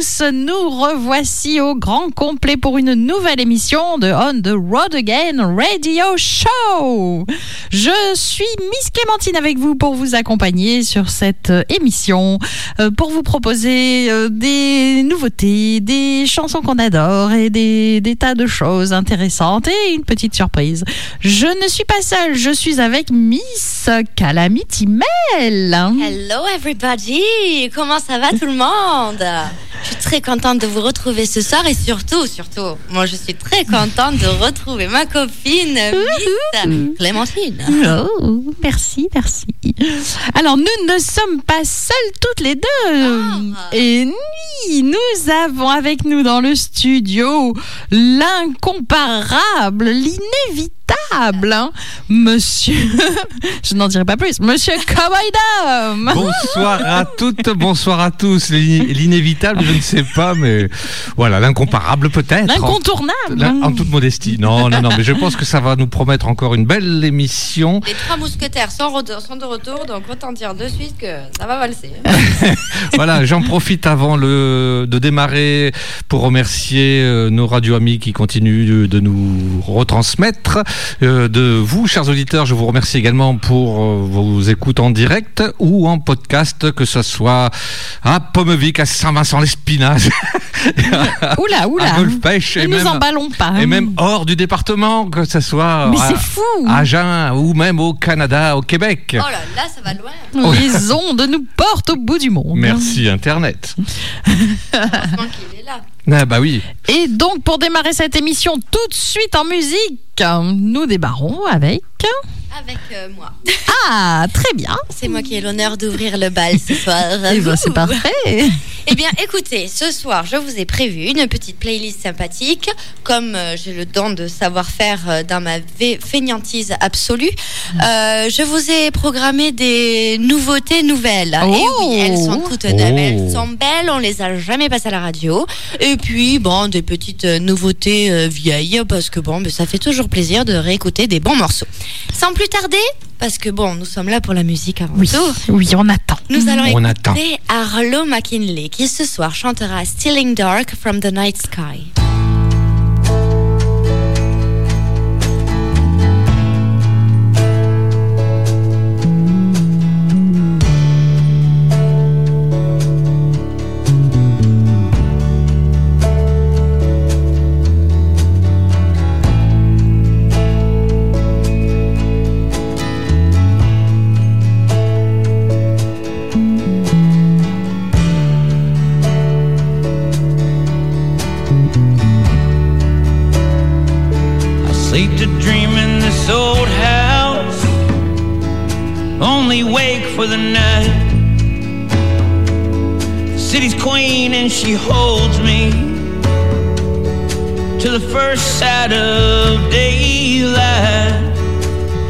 tous. Nous revoici au grand complet pour une nouvelle émission de On the Road Again Radio Show. Je suis Miss Clémentine avec vous pour vous accompagner sur cette émission, euh, pour vous proposer euh, des nouveautés, des chansons qu'on adore et des, des tas de choses intéressantes et une petite surprise. Je ne suis pas seule, je suis avec Miss Calamity Mel. Hello everybody, comment ça va tout le monde? suis très contente de vous retrouver ce soir et surtout, surtout, moi je suis très contente de retrouver ma copine Miss Clémentine. Oh, merci, merci. Alors, nous ne sommes pas seules toutes les deux. Ah. Et oui, nous avons avec nous dans le studio l'incomparable, l'inévitable, hein, monsieur. Je n'en dirai pas plus. Monsieur Cowboy Dom. Bonsoir à toutes, bonsoir à tous. L'in- L'inévitable, je ne sais pas, mais voilà, l'incomparable peut-être. L'incontournable. En, en toute modestie. Non, non, non, mais je pense que ça va nous promettre encore une belle émission. Les trois mousquetaires sont, de retour, donc autant dire de suite que ça va valser. Voilà, j'en profite avant le, de démarrer pour remercier euh, nos radio amis qui continuent de, nous retransmettre. Euh, de vous, chers auditeurs, je vous remercie également pour euh, vos écoutes en direct ou en podcast, que ce soit à Pommevic, à Oula, oula. à Golfe-Pêche Ne et nous même, emballons pas. et même hors du département, que ce soit Mais à, fou. à Agen ou même au Canada, au Québec. Oh là là, ça va loin. Les ondes nous portent au bout du monde. Merci Internet. Heureusement qu'il est là. Ah bah oui. Et donc, pour démarrer cette émission tout de suite en musique, nous débarrons avec. Avec euh, moi. Ah, très bien. C'est moi qui ai l'honneur d'ouvrir le bal ce soir. Eh ben, c'est parfait. Eh bien, écoutez, ce soir, je vous ai prévu une petite playlist sympathique. Comme euh, j'ai le don de savoir faire euh, dans ma fainéantise absolue, euh, je vous ai programmé des nouveautés nouvelles. Et Oh. oui, elles sont toutes Oh. elles sont belles, on les a jamais passées à la radio. Et puis, bon, des petites nouveautés vieilles, parce que bon, ben, ça fait toujours plaisir de réécouter des bons morceaux. Sans plus tarder, parce que bon, nous sommes là pour la musique avant Oui, tout. oui, on attend. Nous allons On écouter Arlo McKinley qui ce soir chantera Stealing Dark from the Night Sky. And she holds me to the first sight of daylight.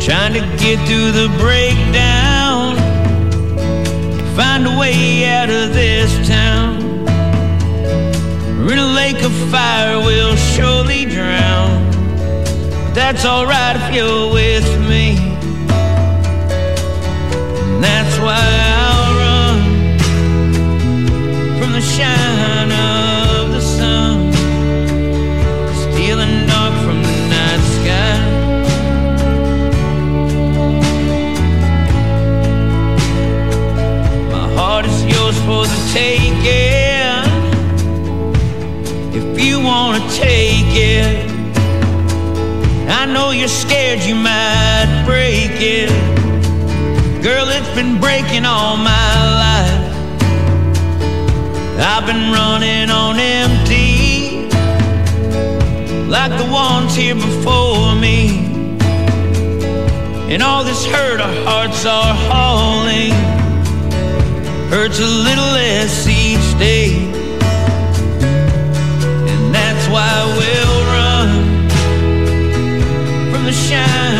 Trying to get through the breakdown. Find a way out of this town. In a lake of fire, we'll surely drown. But that's alright if you're with me. And that's why of the sun, stealing dark from the night sky. My heart is yours for the taking if you wanna take it. I know you're scared you might break it. Girl, it's been breaking all my life. I've been running on empty, like the ones here before me. And all this hurt our hearts are hauling hurts a little less each day. And that's why we'll run from the shine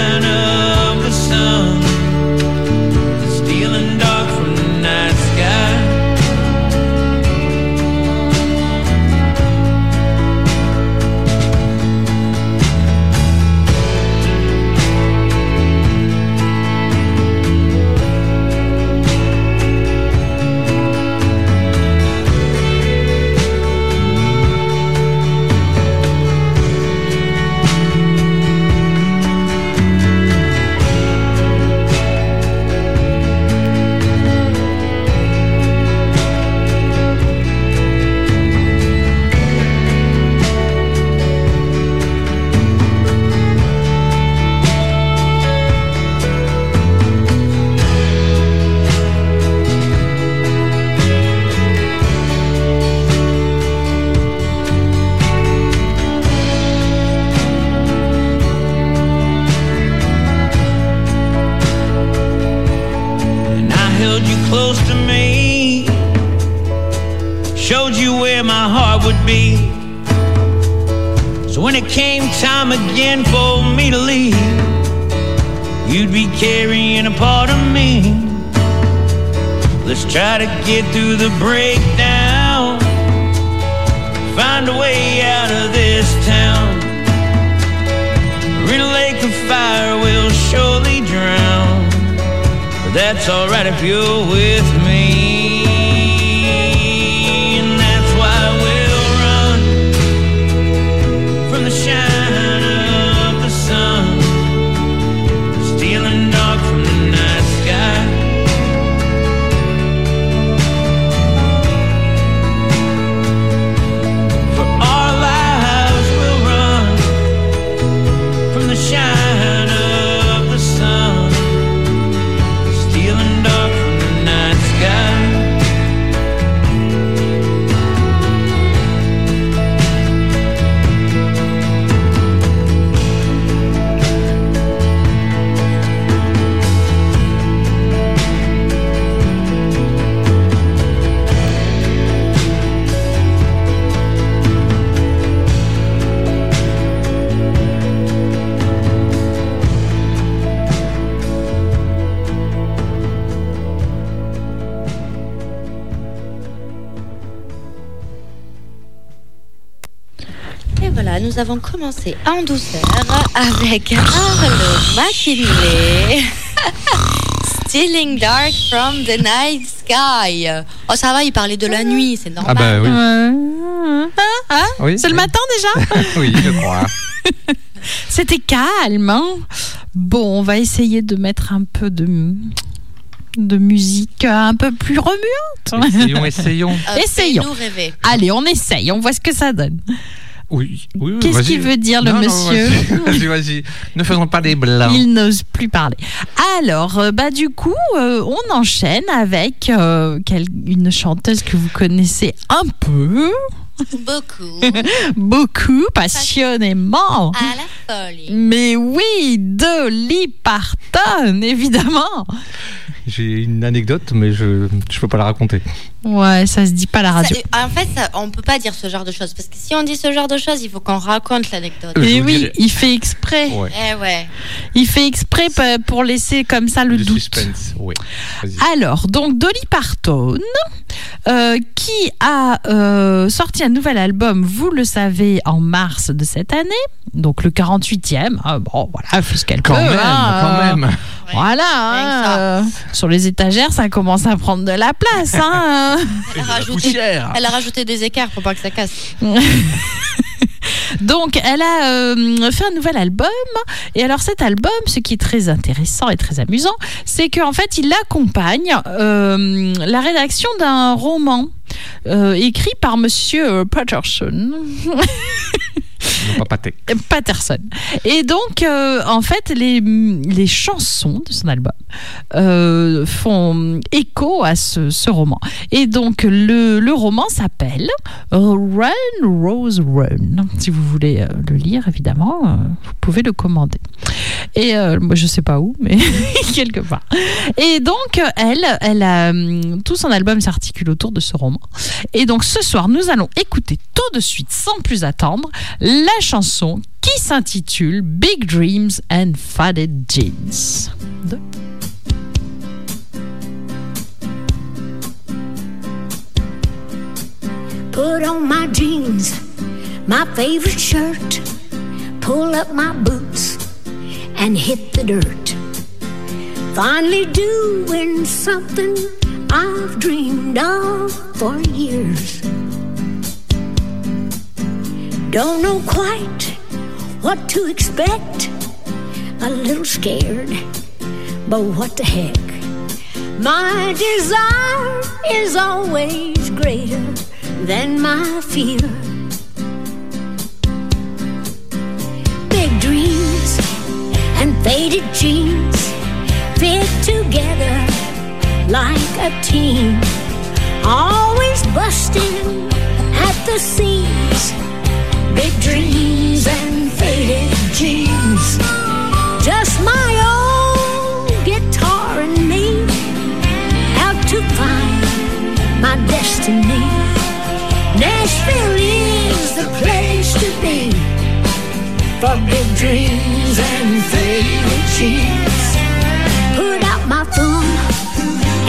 commencé en douceur avec Arlo McKinley. Stealing Dark from the Night Sky. Oh, ça va, il parlait de la nuit, c'est Ah normal. bah oui. Euh, hein, hein Oui, C'est le matin déjà? Oui, je crois. C'était calme. hein? Bon, on va essayer de mettre un peu de, de musique un peu plus remuante. Essayons, essayons. Euh, Essayons. rêver. Allez, on essaye, on voit ce que ça donne. Oui, oui, oui, Qu'est-ce qu'il veut dire, le Non, monsieur Vas-y, vas-y, vas-y. Ne faisons pas des blancs. Il n'ose plus parler. Alors, euh, bah du coup, euh, on enchaîne avec euh, quel- une chanteuse que vous connaissez un peu, Beaucoup. beaucoup, passionnément. À la folie. Mais oui, Dolly Parton, évidemment. J'ai une anecdote, mais je ne peux pas la raconter. Ouais, ça se dit pas à la radio. Ça- en fait, ça- on peut pas dire ce genre de choses parce que si on dit ce genre de choses, il faut qu'on raconte l'anecdote. Euh, Et vous oui, il fait exprès. Ouais. Eh ouais. Il fait exprès pour laisser comme ça le Du doute. suspense, oui. Vas-y. Alors, donc Dolly Parton, euh, qui a euh, sorti un nouvel album, vous le savez, en mars de cette année, donc le 48e. Ah, bon, voilà, fait ce qu'elle Quand peut. même, hein, quand euh, Voilà, hein, euh, sur les étagères, ça commence à prendre de la place. hein. Elle a, rajouté, poussière. elle a rajouté des écarts pour pas que ça casse. Donc, elle a euh, fait un nouvel album. Et alors, cet album, ce qui est très intéressant et très amusant, c'est qu'en fait, il accompagne euh, la rédaction d'un roman euh, écrit par Monsieur Patterson. Non, pas pâté. Patterson. Et donc, euh, en fait, les, les chansons de son album euh, font écho à ce, ce roman. Et donc, le, le roman s'appelle Run, Rose, Run. Si vous voulez euh, le lire, évidemment, vous pouvez le commander. Et euh, moi, je sais pas où, mais quelque part. Et donc, elle, elle a, tout son album s'articule autour de ce roman. Et donc, ce soir, nous allons écouter tout de suite, sans plus attendre, la chanson qui s'intitule Big Dreams and Faded Jeans. De- Put on my jeans, my favorite shirt, pull up my boots and hit the dirt. Finally doing something I've dreamed of for years. Don't know quite what to expect, a little scared, but what the heck? My desire is always greater than my fear. Big dreams and faded jeans fit together like a team, always busting at the seams big dreams and faded jeans. Just my old guitar and me, out to find my destiny. Nashville is the place to be for big dreams and faded jeans. Put out my thumb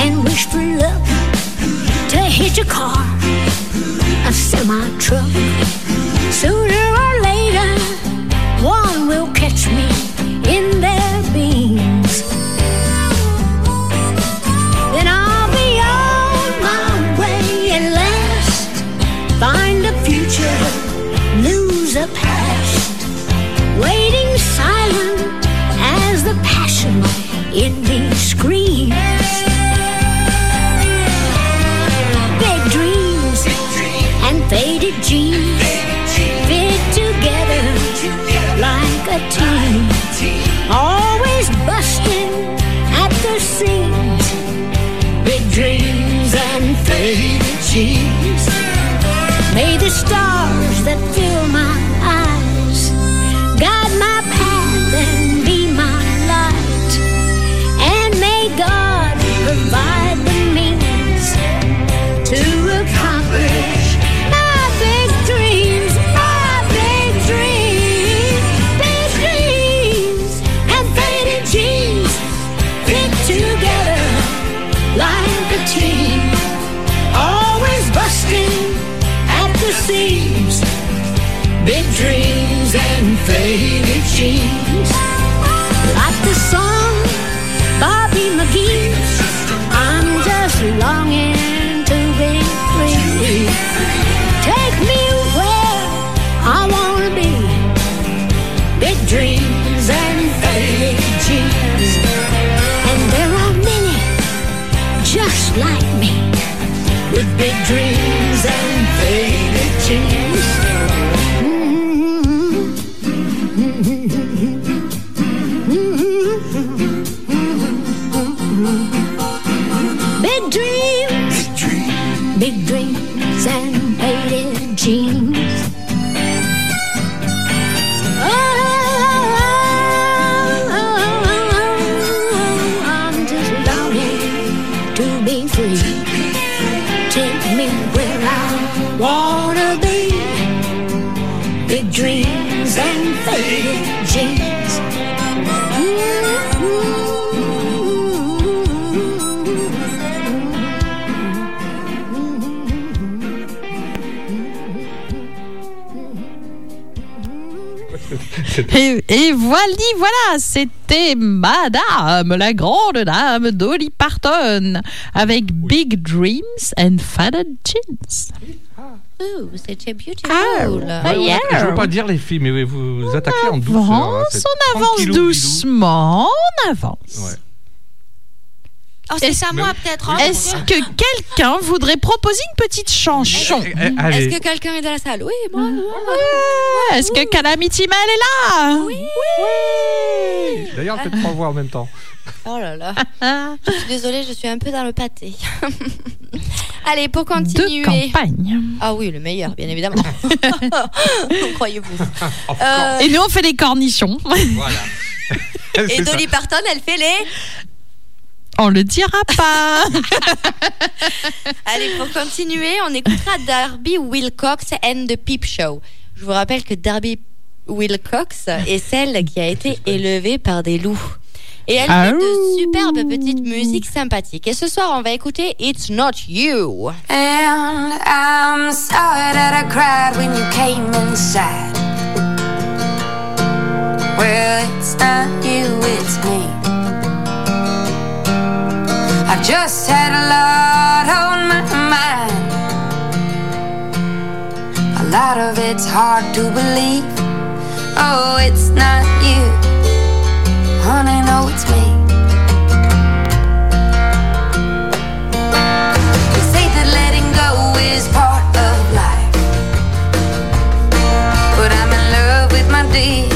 and wish for luck to hit a car, a semi truck. Sooner or later, one will catch me in their beams. Then I'll be on my way at last. Find a future, lose a past. Waiting silent as the passion in me screams. With big Et, et voilà, voilà, c'était Madame, la grande dame Dolly Parton, avec Big Dreams and Faded Jeans. Ooh, c'était beautiful. Ah, Ouais, ouais, Yeah. Je veux pas dire les filles, mais vous vous attaquez en douceur. hein, Avance, on avance doucement, on avance. Ouais. Oh, c'est Est-ce- à moi peut-être. hein Est-ce que quelqu'un voudrait proposer une petite chanson Eh, eh, allez. Est-ce que quelqu'un est dans la salle? Oui, moi. Ouais, Est-ce que Calamity Mel est là? Oui. D'ailleurs, on fait trois voix en même temps. Oh là là. Je suis désolée, je suis un peu dans le pâté. Allez, pour De continuer. campagne. Ah oui, le meilleur, bien évidemment. Croyez-vous. Euh, Et nous, on fait des cornichons. Voilà. et ça. Dolly Parton, elle fait les. On le dira pas. Allez, pour continuer, on écoutera Darby Wilcox and the Peep Show. Je vous rappelle que Darby Wilcox est celle qui a été élevée par des loups. Et elle Ah fait de ouh. superbes petites musiques sympathiques. Et ce soir, on va écouter It's Not You. And I'm sorry that I cried when you came inside. Well, it's not you, it's me. I've just had a lot on my mind. A lot of it's hard to believe. Oh, it's not you. Honey, no, it's me. They say that letting go is part of life. But I'm in love with my demons.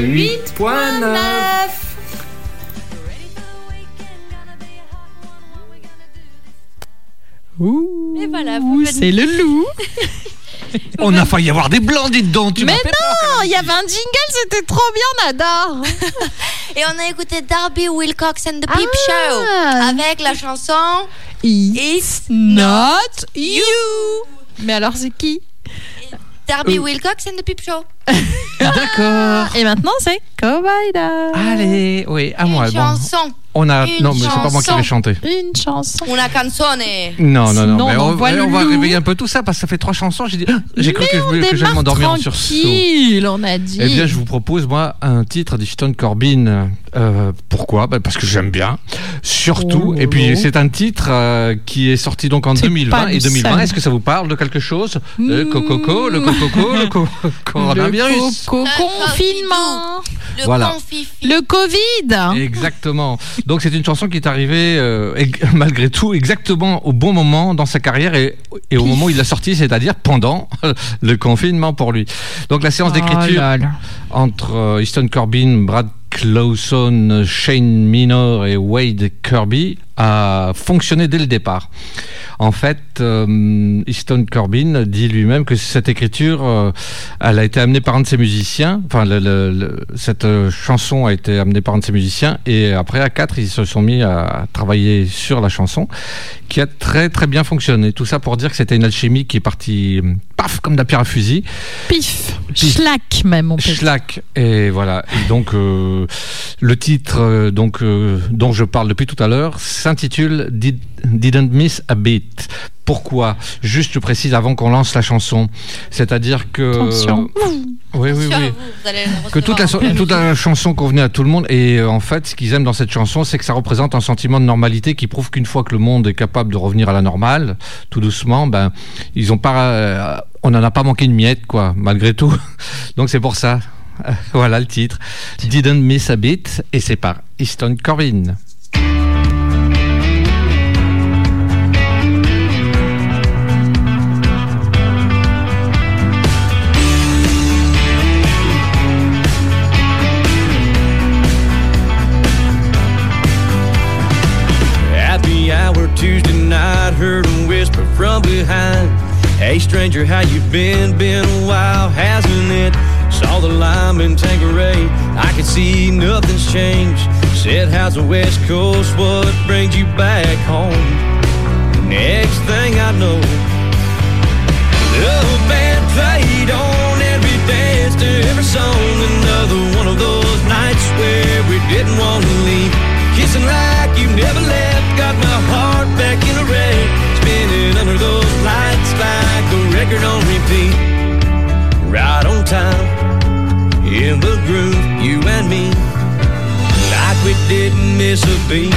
88.9. Ouh, Et voilà, vous faites- c'est le loup. On a failli avoir des blancs, dites donc. Tu Mais m'as fait peur, non, il y avait un jingle, c'était trop bien, Nada. Et on a écouté Darby Wilcox and the Peep Ah. Show avec la chanson It's not you. Mais alors, c'est qui? Darby Euh. Wilcox and the Peep Show. D'accord. Et maintenant, c'est Allez, oui, à moi. Une bon. chanson. On a. Une non, mais c'est pas moi qui vais chanter. Une chanson. Una canzone. Non, non, non. Sinon, mais on on, envoie le on va réveiller un peu tout ça parce que ça fait trois chansons. J'ai dit, ah, j'ai cru Mais que je que j'allais m'endormir en sursaut. tranquille, on a dit. Eh bien, je vous propose, moi, un titre d'Ishton Corbin. Euh, pourquoi? Ben, Parce que j'aime bien. Surtout. Oh et puis, c'est un titre euh, qui est sorti donc en C'est 2020. pas Et le 2020, seul. est-ce que ça vous parle de quelque chose? Le Hmm. cococo, le cococo, le co- coronavirus. Le co- Le confinement. Le Voilà. confifi. Le Covid. Exactement. Donc c'est une chanson qui est arrivée euh, malgré tout exactement au bon moment dans sa carrière et, et au moment où il l'a sortie, c'est-à-dire pendant le confinement pour lui. Donc la séance d'écriture Oh là. entre euh, Easton Corbin, Brad Clauson, Shane Minor et Wade Kirby a fonctionné dès le départ. En fait, euh, Easton Corbin dit lui-même que cette écriture, euh, elle a été amenée par un de ses musiciens. Enfin, le- le- le- cette euh, chanson a été amenée par un de ses musiciens. Et après, à quatre, ils se sont mis à travailler sur la chanson, qui a très très bien fonctionné. Tout ça pour dire que c'était une alchimie qui est partie euh, paf comme de la pierre à fusil. Pif. Pif. Schlack, même, on peut dire. Schlack et voilà et donc euh, le titre euh, donc euh, dont je parle depuis tout à l'heure s'intitule Did- Didn't Miss a Beat pourquoi? Juste je précise avant qu'on lance la chanson c'est-à-dire que Attention. oui oui oui vous, que toute la, toute la chanson convenait à tout le monde et euh, en fait ce qu'ils aiment dans cette chanson c'est que ça représente un sentiment de normalité qui prouve qu'une fois que le monde est capable de revenir à la normale tout doucement ben ils ont pas euh, on n'en a pas manqué une miette quoi malgré tout. Donc c'est pour ça. Voilà le titre. Didn't Miss a Beat et c'est par Easton Corbin Tuesday night, heard a whisper from behind. Hey stranger, how you been? Been a while, hasn't it? Saw the lime in Tanqueray, I can see nothing's changed. Said, how's the West Coast? What brings you back home? Next thing I know, the band played on every dance to every song. Another one of those nights where we didn't want to leave. Kissing like you never left, got my heart back in a wreck. Spinning under those record on repeat. Right on time, in the groove, you and me. Like we didn't miss a beat.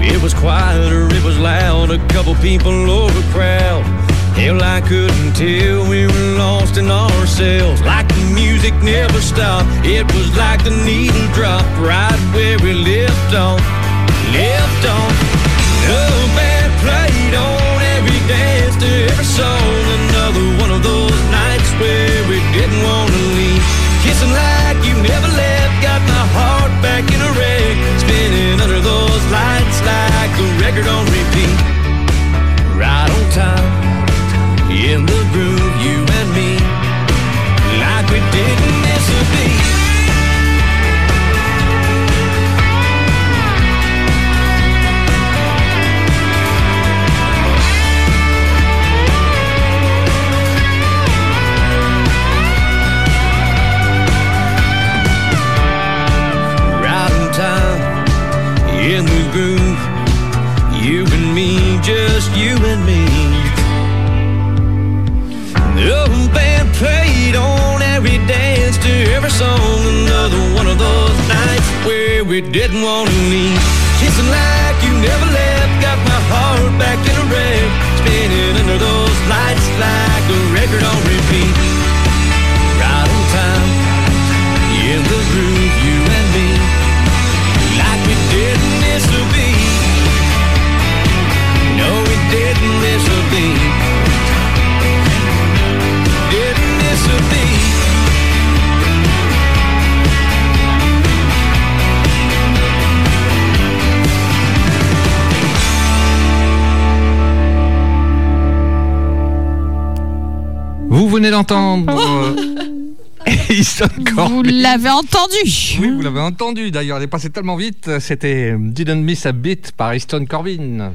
If it was quiet or it was loud, a couple people a crowd. Hell, I couldn't tell. We were lost in ourselves. Like the music never stopped. It was like the needle dropped right where we left off. Left off. The band played on every dance to every song. just you and me. Oh, the band played on every dance to every song. Another one of those nights where we didn't want to leave. Kissing like you never left. Got my heart back in a wreck. Spinning under those lights like a record on Vous venez d'entendre euh, Vous l'avez entendu. Oui, vous l'avez entendu d'ailleurs, elle est passée tellement vite. C'était Didn't Miss a Beat par Easton Corbin.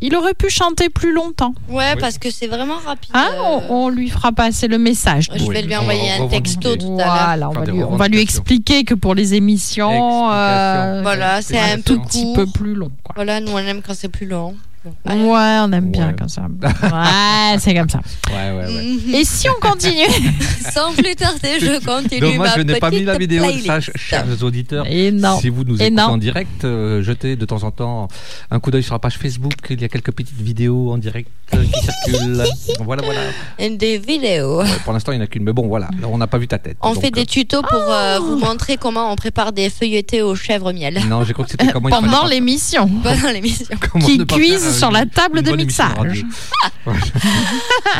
Il aurait pu chanter plus longtemps. Ouais, Oui. parce que c'est vraiment rapide. Hein euh, on, on lui fera passer le message. Je vais Oui, lui envoyer un texto tout à l'heure. Voilà, on va, lui, on va lui revendications. expliquer que pour les émissions, euh. Voilà, c'est un un petit peu plus long. Quoi. Voilà, nous on aime quand c'est plus long. Ouais, on aime bien comme ça. Ouais, c'est comme ça. Ouais, ouais, ouais. Et si on continue? Sans plus tarder, je continue Dommage, ma je n'ai pas mis la petite vidéo ça, playlist. chers auditeurs. Et non. Si vous nous écoutez non. en direct, euh, jetez de temps en temps un coup d'œil sur la page Facebook. Il y a quelques petites vidéos en direct euh, qui circulent. Voilà, voilà. Et des vidéos. Ouais, pour l'instant, il n'y en a qu'une. Mais bon, voilà. Là, on n'a pas vu ta tête. On Donc, fait des euh, tutos pour euh, vous montrer comment on prépare des feuilletés au chèvre miel Non, j'ai cru que c'était comment pendant l'émission. pendant l'émission. qui cuisent sur la table de mixage.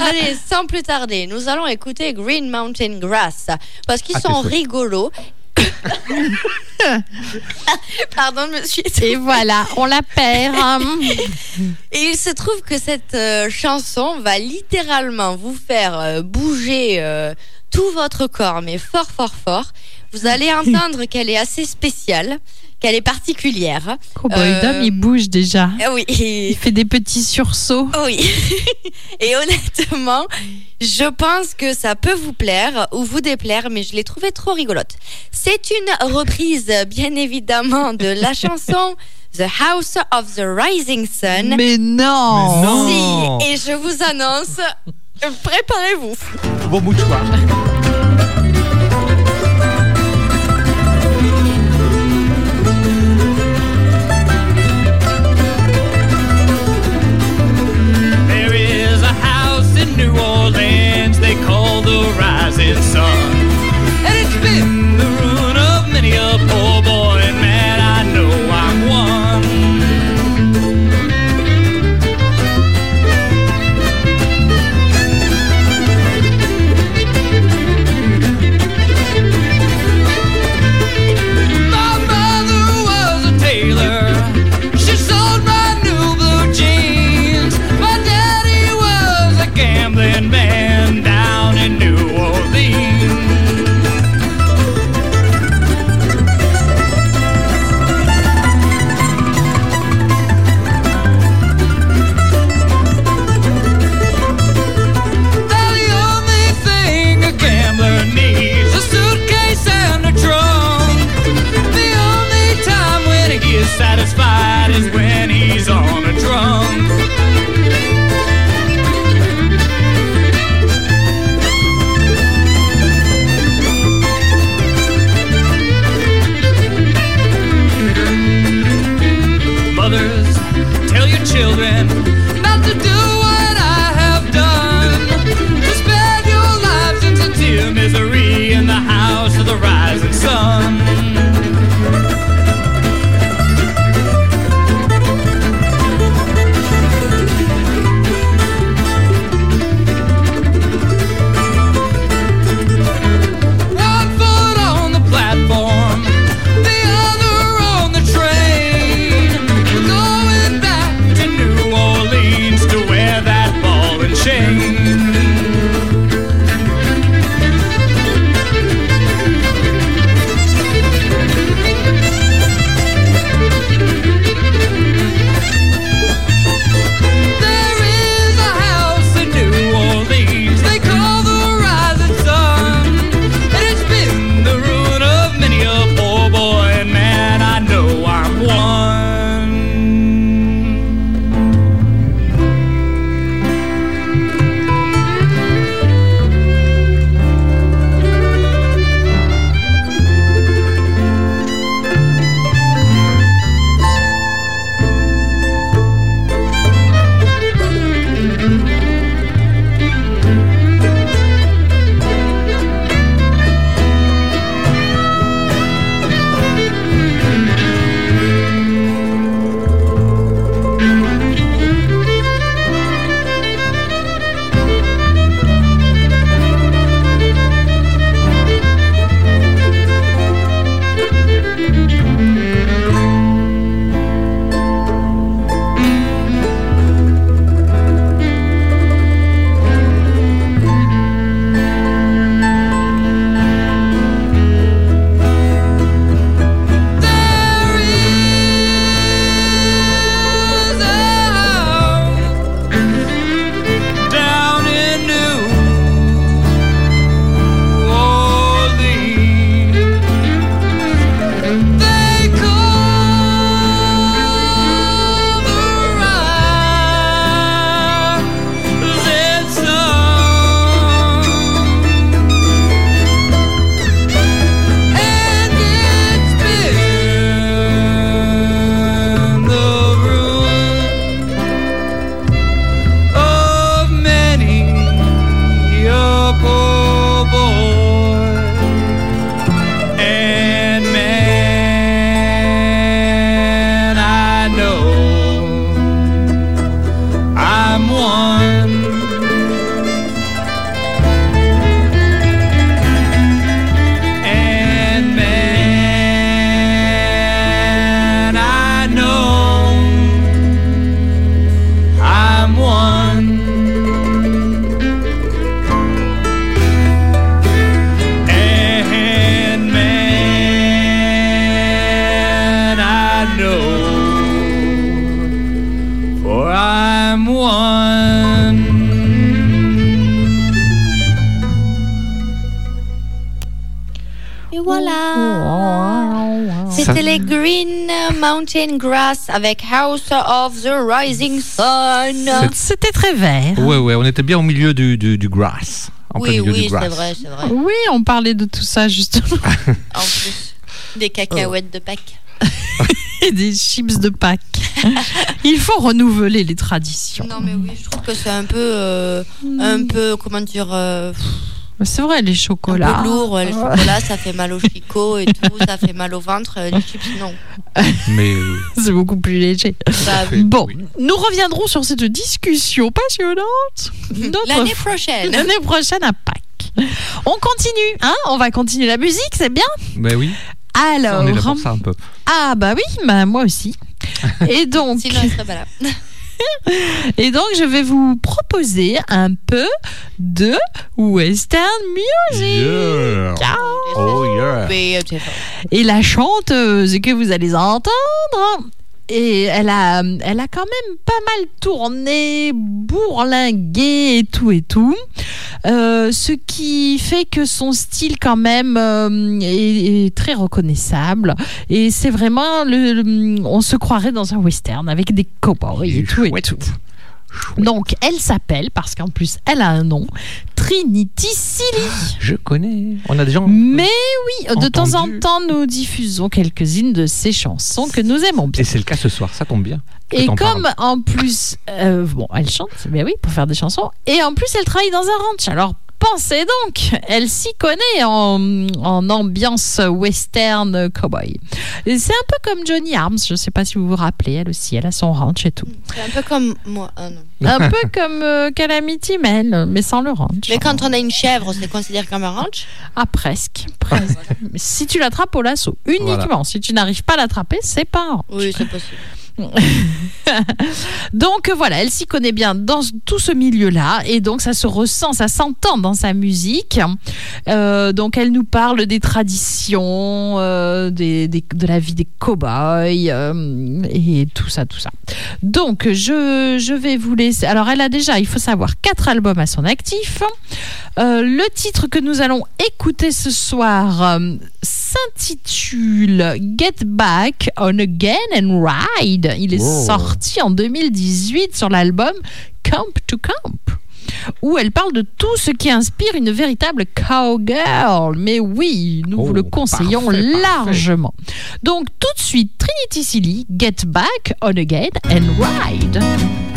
Allez, sans plus tarder, nous allons écouter Green Mountain Grass parce qu'ils Ah, sont rigolos. Pardon, monsieur. Et voilà, on la perd. hein. Et il se trouve que cette euh, chanson va littéralement vous faire euh, bouger euh, tout votre corps, mais fort, fort, fort. Vous allez entendre qu'elle est assez spéciale, qu'elle est particulière. Cowboy Euh, Dom, il bouge déjà. Ah oui. Il fait des petits sursauts. Oui. Et honnêtement, je pense que ça peut vous plaire ou vous déplaire, mais je l'ai trouvée trop rigolote. C'est une reprise, bien évidemment, de la chanson The House of the Rising Sun. Mais non, Mais non. Si, et je vous annonce, préparez-vous. Bon mouchoir. Grass avec House of the Rising Sun. C'était très vert. Ouais, ouais, on était bien au milieu du, du, du grass. En Oui, oui, c'est vrai, c'est vrai. Oui, on parlait de tout ça justement. En plus, des cacahuètes de Pâques. Et des chips de Pâques. Il faut renouveler les traditions. Non, mais oui, je trouve que c'est un peu, euh, un peu, comment dire, euh, C'est vrai, les un chocolats. peu lourd. Les chocolats, ça fait mal au chicot et tout, ça fait mal au ventre. Les chips, non. Mais euh, C'est beaucoup plus léger. Fait, Bon, oui. nous reviendrons sur cette discussion passionnante L'année prochaine. l'année prochaine à Pâques. On continue, hein On va continuer la musique, c'est bien? Mais oui, Alors, on est là pour ça un peu. ah bah oui, bah moi aussi. Et donc, Sinon, elle serait pas là. et donc, je vais vous proposer un peu de western music. Yeah. Ah. Oh yeah. Beautiful. Et la chanteuse que vous allez entendre, et elle a, elle a quand même pas mal tourné, bourlingué et tout et tout. Euh, ce qui fait que son style quand même euh, est, est très reconnaissable. Et c'est vraiment, le, le- on se croirait dans un western avec des cowboys et tout et tout. Donc, elle s'appelle, parce qu'en plus, elle a un nom, Trinity Silly. Je connais. On a des gens. Mais oui, de temps en temps, nous diffusons quelques-unes de ses chansons que nous aimons bien. Et c'est le cas ce soir, ça tombe bien. Et comme en plus, euh, bon, elle chante, mais oui, pour faire des chansons. Et en plus, elle travaille dans un ranch. Alors pensez donc, elle s'y connaît en, en ambiance western cowboy. C'est un peu comme Johnny Arms. Je sais pas si vous vous rappelez, elle aussi, elle a son ranch et tout. C'est un peu comme moi. Ah, non. Un peu comme euh, Calamity Man, mais sans le ranch. Mais quand on a une chèvre, c'est considéré comme un ranch? Ah, presque. presque. Mais si tu l'attrapes au lasso, uniquement. Voilà. Si tu n'arrives pas à l'attraper, c'est pas un ranch. Oui, c'est possible. Donc voilà, elle s'y connaît bien dans tout ce milieu-là et donc ça se ressent, ça s'entend dans sa musique. Euh, donc elle nous parle des traditions, euh, de la vie des cow-boys euh, et tout ça, tout ça. Donc je, je vais vous laisser. Alors elle a déjà, il faut savoir, quatre albums à son actif. Euh, le titre que nous allons écouter ce soir euh, s'intitule Get Back on Again and Ride. Il est Oh. sorti en 2018 sur l'album Camp to Camp. Où elle parle de tout ce qui inspire une véritable cowgirl. Mais oui, nous vous Oh, le conseillons parfait, parfait. largement. Donc tout de suite, Trinity Silly, Get Back on Again and Ride.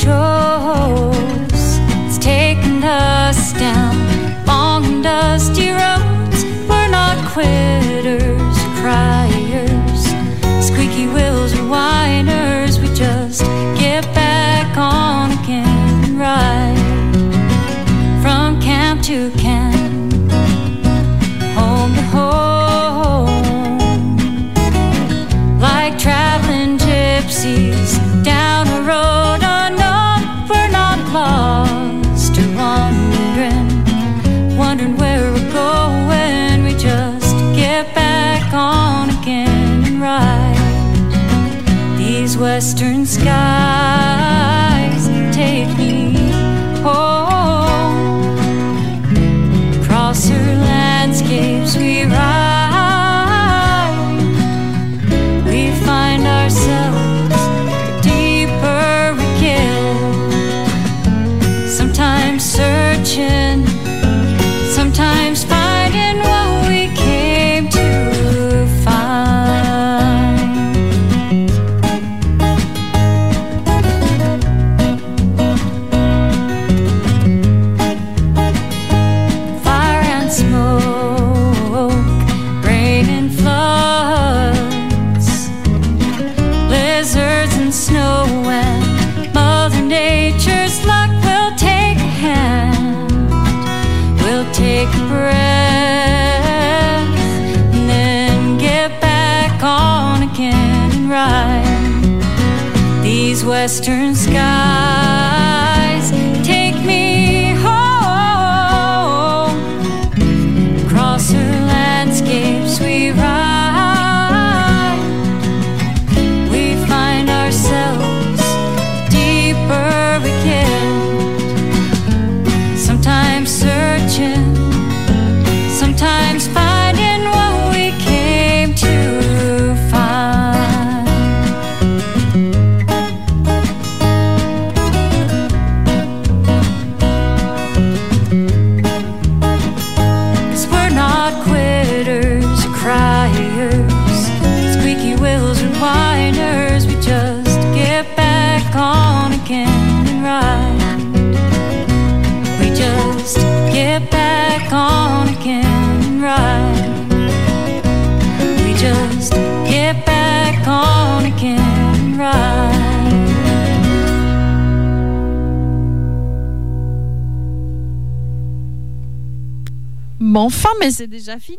Chose, it's taken us down long dusty roads. We're not quitters, western skies. Mais c'est déjà fini.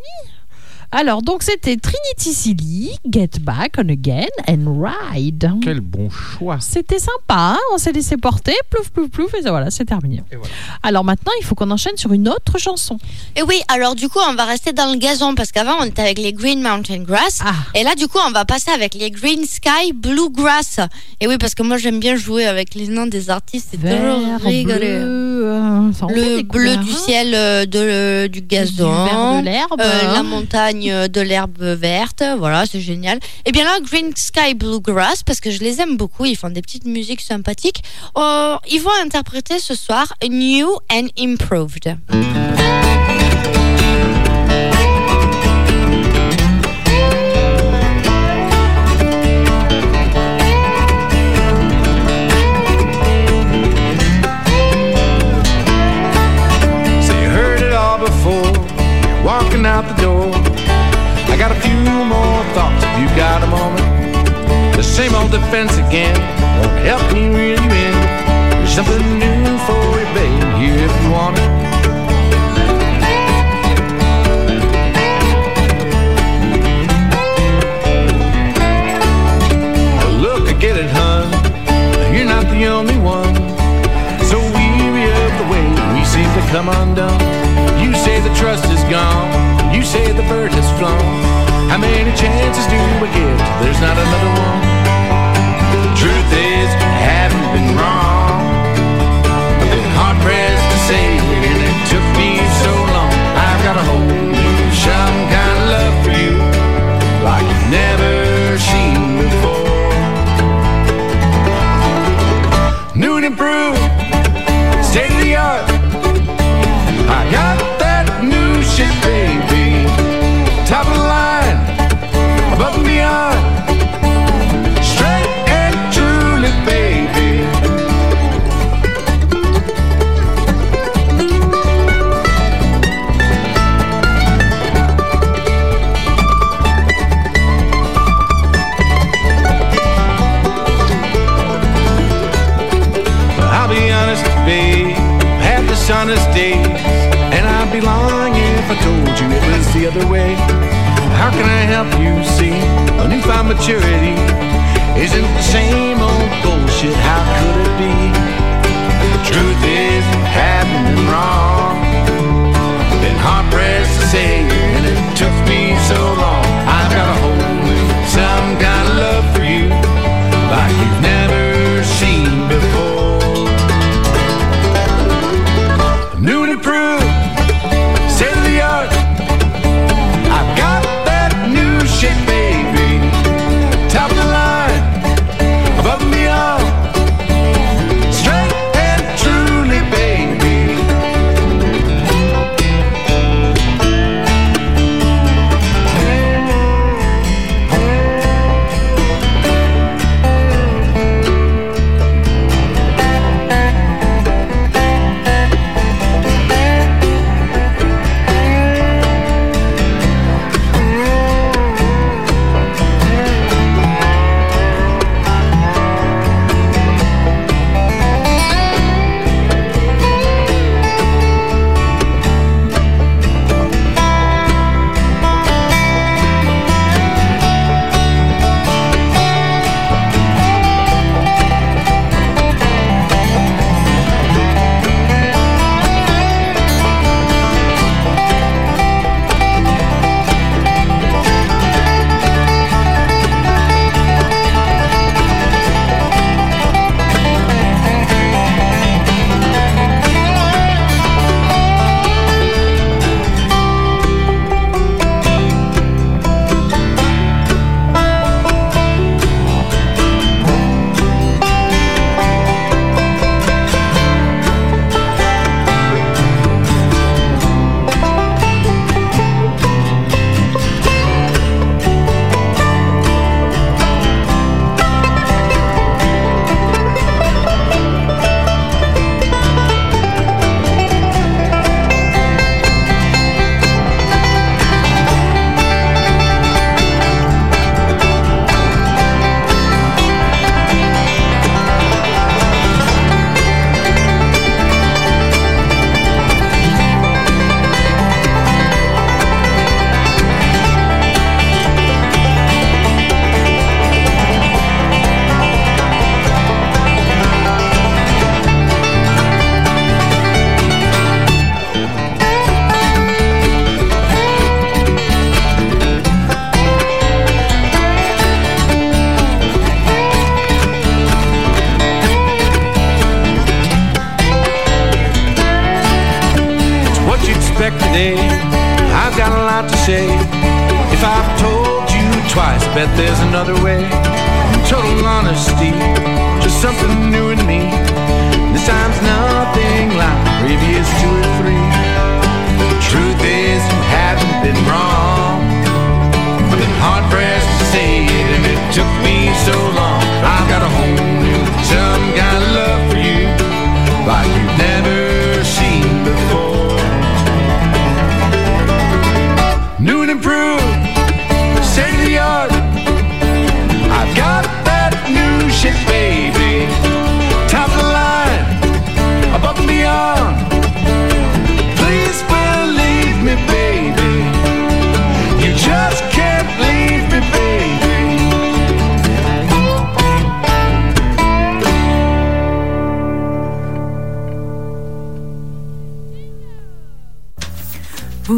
Alors, donc c'était Trinity Silly, Get Back on Again and Ride. Quel bon choix. C'était sympa, hein, on s'est laissé porter, plouf plouf plouf, et voilà, c'est terminé. Et voilà. Alors maintenant, il faut qu'on enchaîne sur une autre chanson. Et oui, alors du coup, on va rester dans le gazon parce qu'avant, on était avec les Green Mountain Grass. Ah. Et là, du coup, on va passer avec les Green Sky Blue Grass. Et oui, parce que moi, j'aime bien jouer avec les noms des artistes. C'est toujours bleu, euh, Le bleu couleurs, du ciel, euh, de, du Du gazon. vert de l'herbe. Euh, hein. la montagne euh, de l'herbe verte, voilà, c'est génial. Et bien là, Green Sky Bluegrass, parce que je les aime beaucoup, ils font des petites musiques sympathiques. Euh, ils vont interpréter ce soir New and Improved. Same old defense again won't help me really win. There's something new for you, babe, here if you want it. Look, I get it, hun. You're not the only one. So weary of the way we seem to come undone. You say the trust is gone. You say the bird has flown. How many chances do we get? There's not another one. The other way. How can I help you see a newfound maturity isn't the same old bullshit? How could it be? The truth is, you haven't been wrong. Been hard pressed to say, and it took me so long.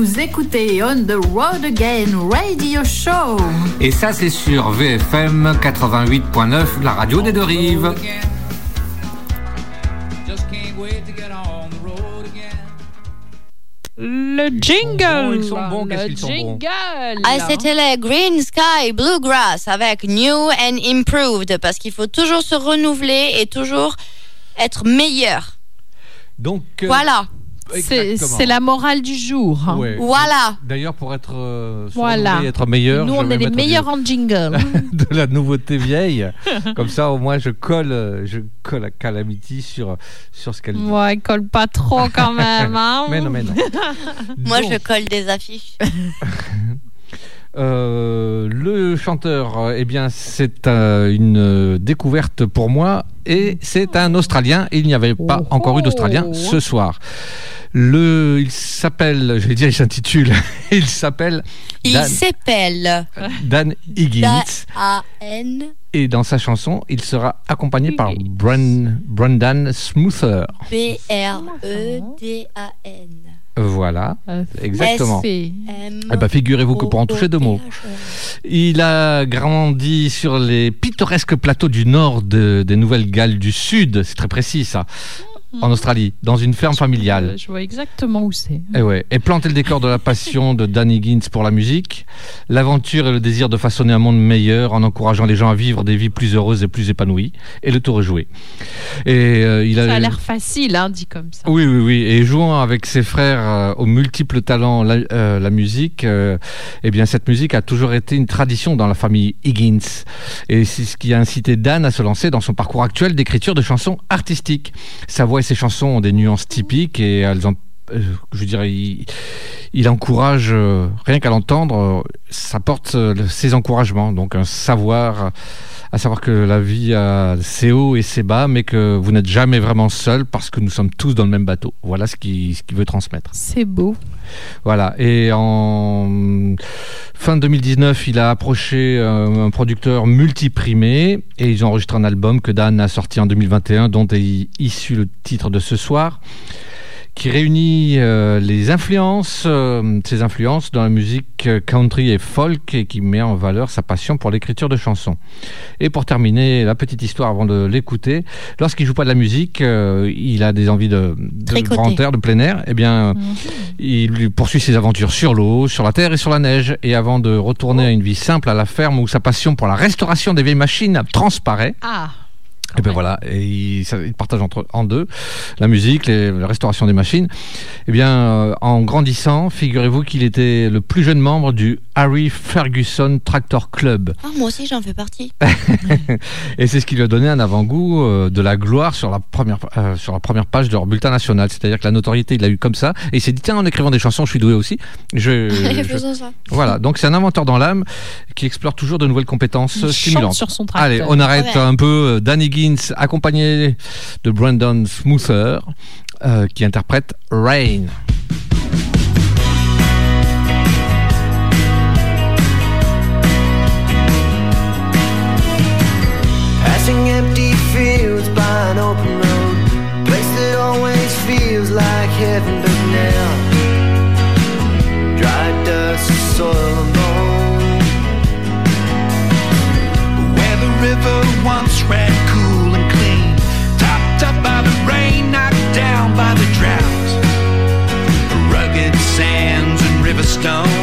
Vous écoutez On the Road Again Radio Show. Et ça, c'est sur VFM 88.9, la radio des deux rives. Just can't wait to get on the road again. Le jingle. Ils sont bons, le sont bons? jingle. Ah, c'était les Green Sky Bluegrass avec New and Improved parce qu'il faut toujours se renouveler et toujours être meilleur. Donc, euh, Voilà, C'est la morale du jour. hein. Ouais. voilà. D'ailleurs, pour être, euh, Voilà. être meilleur, Nous, on est les meilleurs du- en jingle. de la nouveauté vieille. Comme ça, au moins, je colle, euh, je colle à Calamity sur, sur ce qu'elle dit. ouais, colle pas trop quand même. hein. Mais non, mais non. Moi, Donc, je colle des affiches. euh, le chanteur, euh, eh bien, c'est euh, une découverte pour moi et c'est un Australien. Il n'y avait pas Oh. encore eu d'Australien ce soir. Le, il s'appelle, je vais dire, il s'intitule, il s'appelle Il Dan, s'appelle Dan Higgins. A-N Et dans sa chanson, il sera accompagné par Brendan Smoother. B-R-E-D-A-N. Voilà, Euh, exactement. Eh ben, figurez-vous que pour en toucher deux mots. Il a grandi sur les pittoresques plateaux du nord de- des Nouvelles-Galles du Sud, c'est très précis ça, en Australie, dans une ferme familiale. Je vois exactement où c'est. Et, ouais. et planter le décor de la passion de Danny Higgins pour la musique, l'aventure et le désir de façonner un monde meilleur en encourageant les gens à vivre des vies plus heureuses et plus épanouies. Et le tour est joué. Et euh, il Ça a l'air facile, hein, dit comme ça. oui, oui, oui. Et jouant avec ses frères euh, aux multiples talents, la, euh, la musique, eh bien, cette musique a toujours été une tradition dans la famille Higgins. Et c'est ce qui a incité Dan à se lancer dans son parcours actuel d'écriture de chansons artistiques. Sa voix ses chansons ont des nuances typiques et elles ont je dirais, il, il encourage, euh, rien qu'à l'entendre, euh, ça porte euh, ses encouragements. Donc un savoir, à savoir que la vie a ses hauts et ses bas, mais que vous n'êtes jamais vraiment seul parce que nous sommes tous dans le même bateau. Voilà ce qu'il ce veut transmettre. C'est beau. Voilà. Et en fin 2019, il a approché un producteur multiprimé et ils ont enregistré un album que Dan a sorti en 2021, dont est issu le titre de ce soir qui réunit euh, les influences, euh, ses influences dans la musique euh, country et folk et qui met en valeur sa passion pour l'écriture de chansons. Et pour terminer la petite histoire avant de l'écouter, lorsqu'il joue pas de la musique, euh, il a des envies de, grand air, de plein air. Eh bien, Mhm. il poursuit ses aventures sur l'eau, sur la terre et sur la neige. Et avant de retourner à une vie simple à la ferme où sa passion pour la restauration des vieilles machines transparaît, Ah, et ben voilà, et il, ça- il partage entre, en deux la musique, les- la restauration des machines. Et bien, euh, en grandissant, figurez-vous qu'il était le plus jeune membre du Harry Ferguson Tractor Club. Ah, moi aussi, j'en fais partie. Et c'est ce qui lui a donné un avant-goût euh, de la gloire sur la première euh, sur la première page de leur bulletin national. C'est-à-dire que la notoriété, il l'a eu comme ça. Et il s'est dit tiens, en écrivant des chansons, je suis doué aussi. Je, je- ça. voilà. Donc c'est un inventeur dans l'âme qui explore toujours de nouvelles compétences il stimulantes. sur son. Allez, on arrête Ouais. un peu euh, Dan Accompagné de Brandon Smoother euh, qui interprète Rain. don't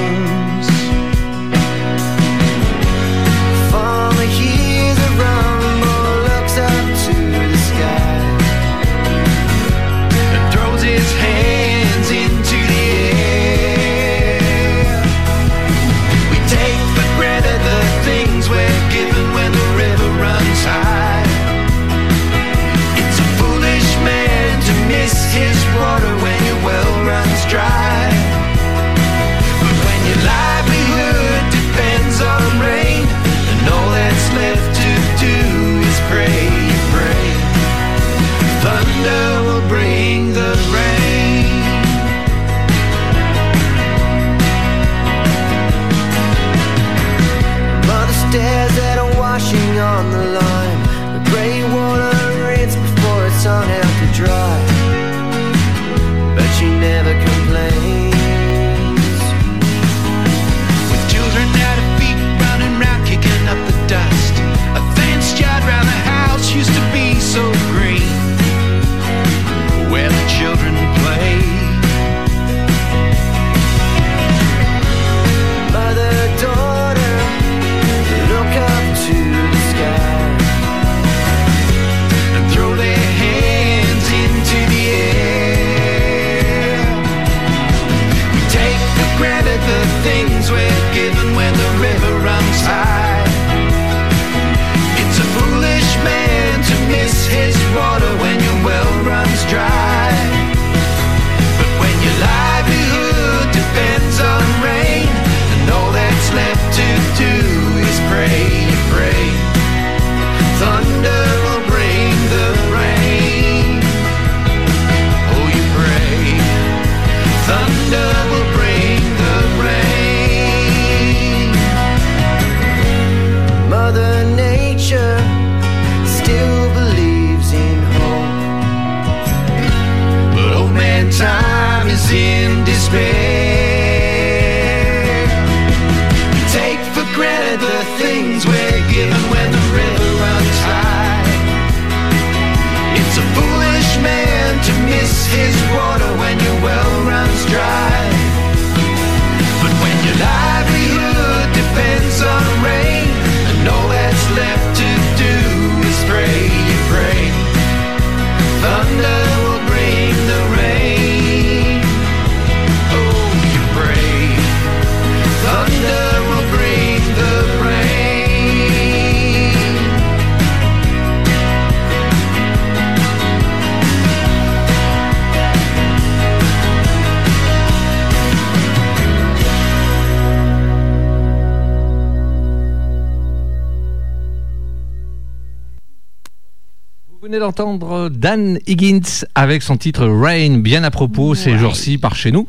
Dan Higgins avec son titre Rain, bien à propos ces jours-ci par chez nous.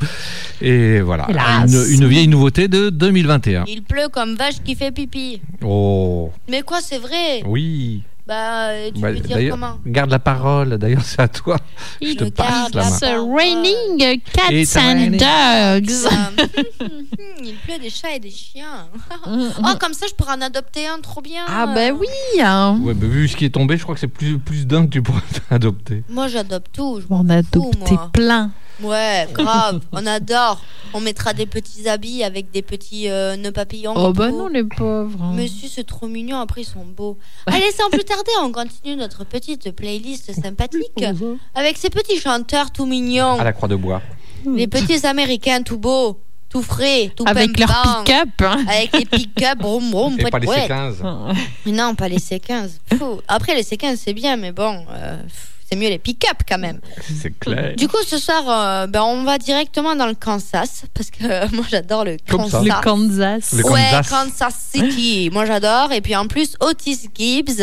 Et voilà, une, une vieille nouveauté de 2021. Il pleut comme vache qui fait pipi. Oh, Mais quoi, c'est vrai? Oui. Bah, euh, tu Bah, veux dire comment garde la parole, d'ailleurs c'est à toi. Je te passe la main. keeps raining cats It's and raining. dogs. Il pleut des chats et des chiens. oh, comme ça, je pourrais en adopter un, trop bien. Ah ben oui. hein. Ouais, bah, vu ce qui est tombé, je crois que c'est plus, plus d'un que tu pourrais adopter. Moi, j'adopte tout. je On a adopté plein. Ouais, grave, on adore. On mettra des petits habits avec des petits euh, nœuds papillons. Oh bah non les pauvres. Monsieur, c'est trop mignon. Après, ils sont beaux. Allez, sans plus tarder, on continue notre petite playlist sympathique avec ces petits chanteurs tout mignons. À la croix de bois. Les petits américains tout beaux, tout frais, tout Avec leur pimpants. pick-up. hein. Avec les pick-up, brum brum, Et pas les pouet, pouet. C15. Non, pas les C15. Fou. Après, les C15, c'est bien, mais bon, euh, c'est mieux les pick-up quand même. C'est clair. Du coup, ce soir, euh, ben, on va directement dans le Kansas, parce que euh, moi, j'adore le Comme ça. Kansas. Le Kansas. Le Ouais, Kansas. Kansas City. Moi, j'adore. Et puis, en plus, Otis Gibbs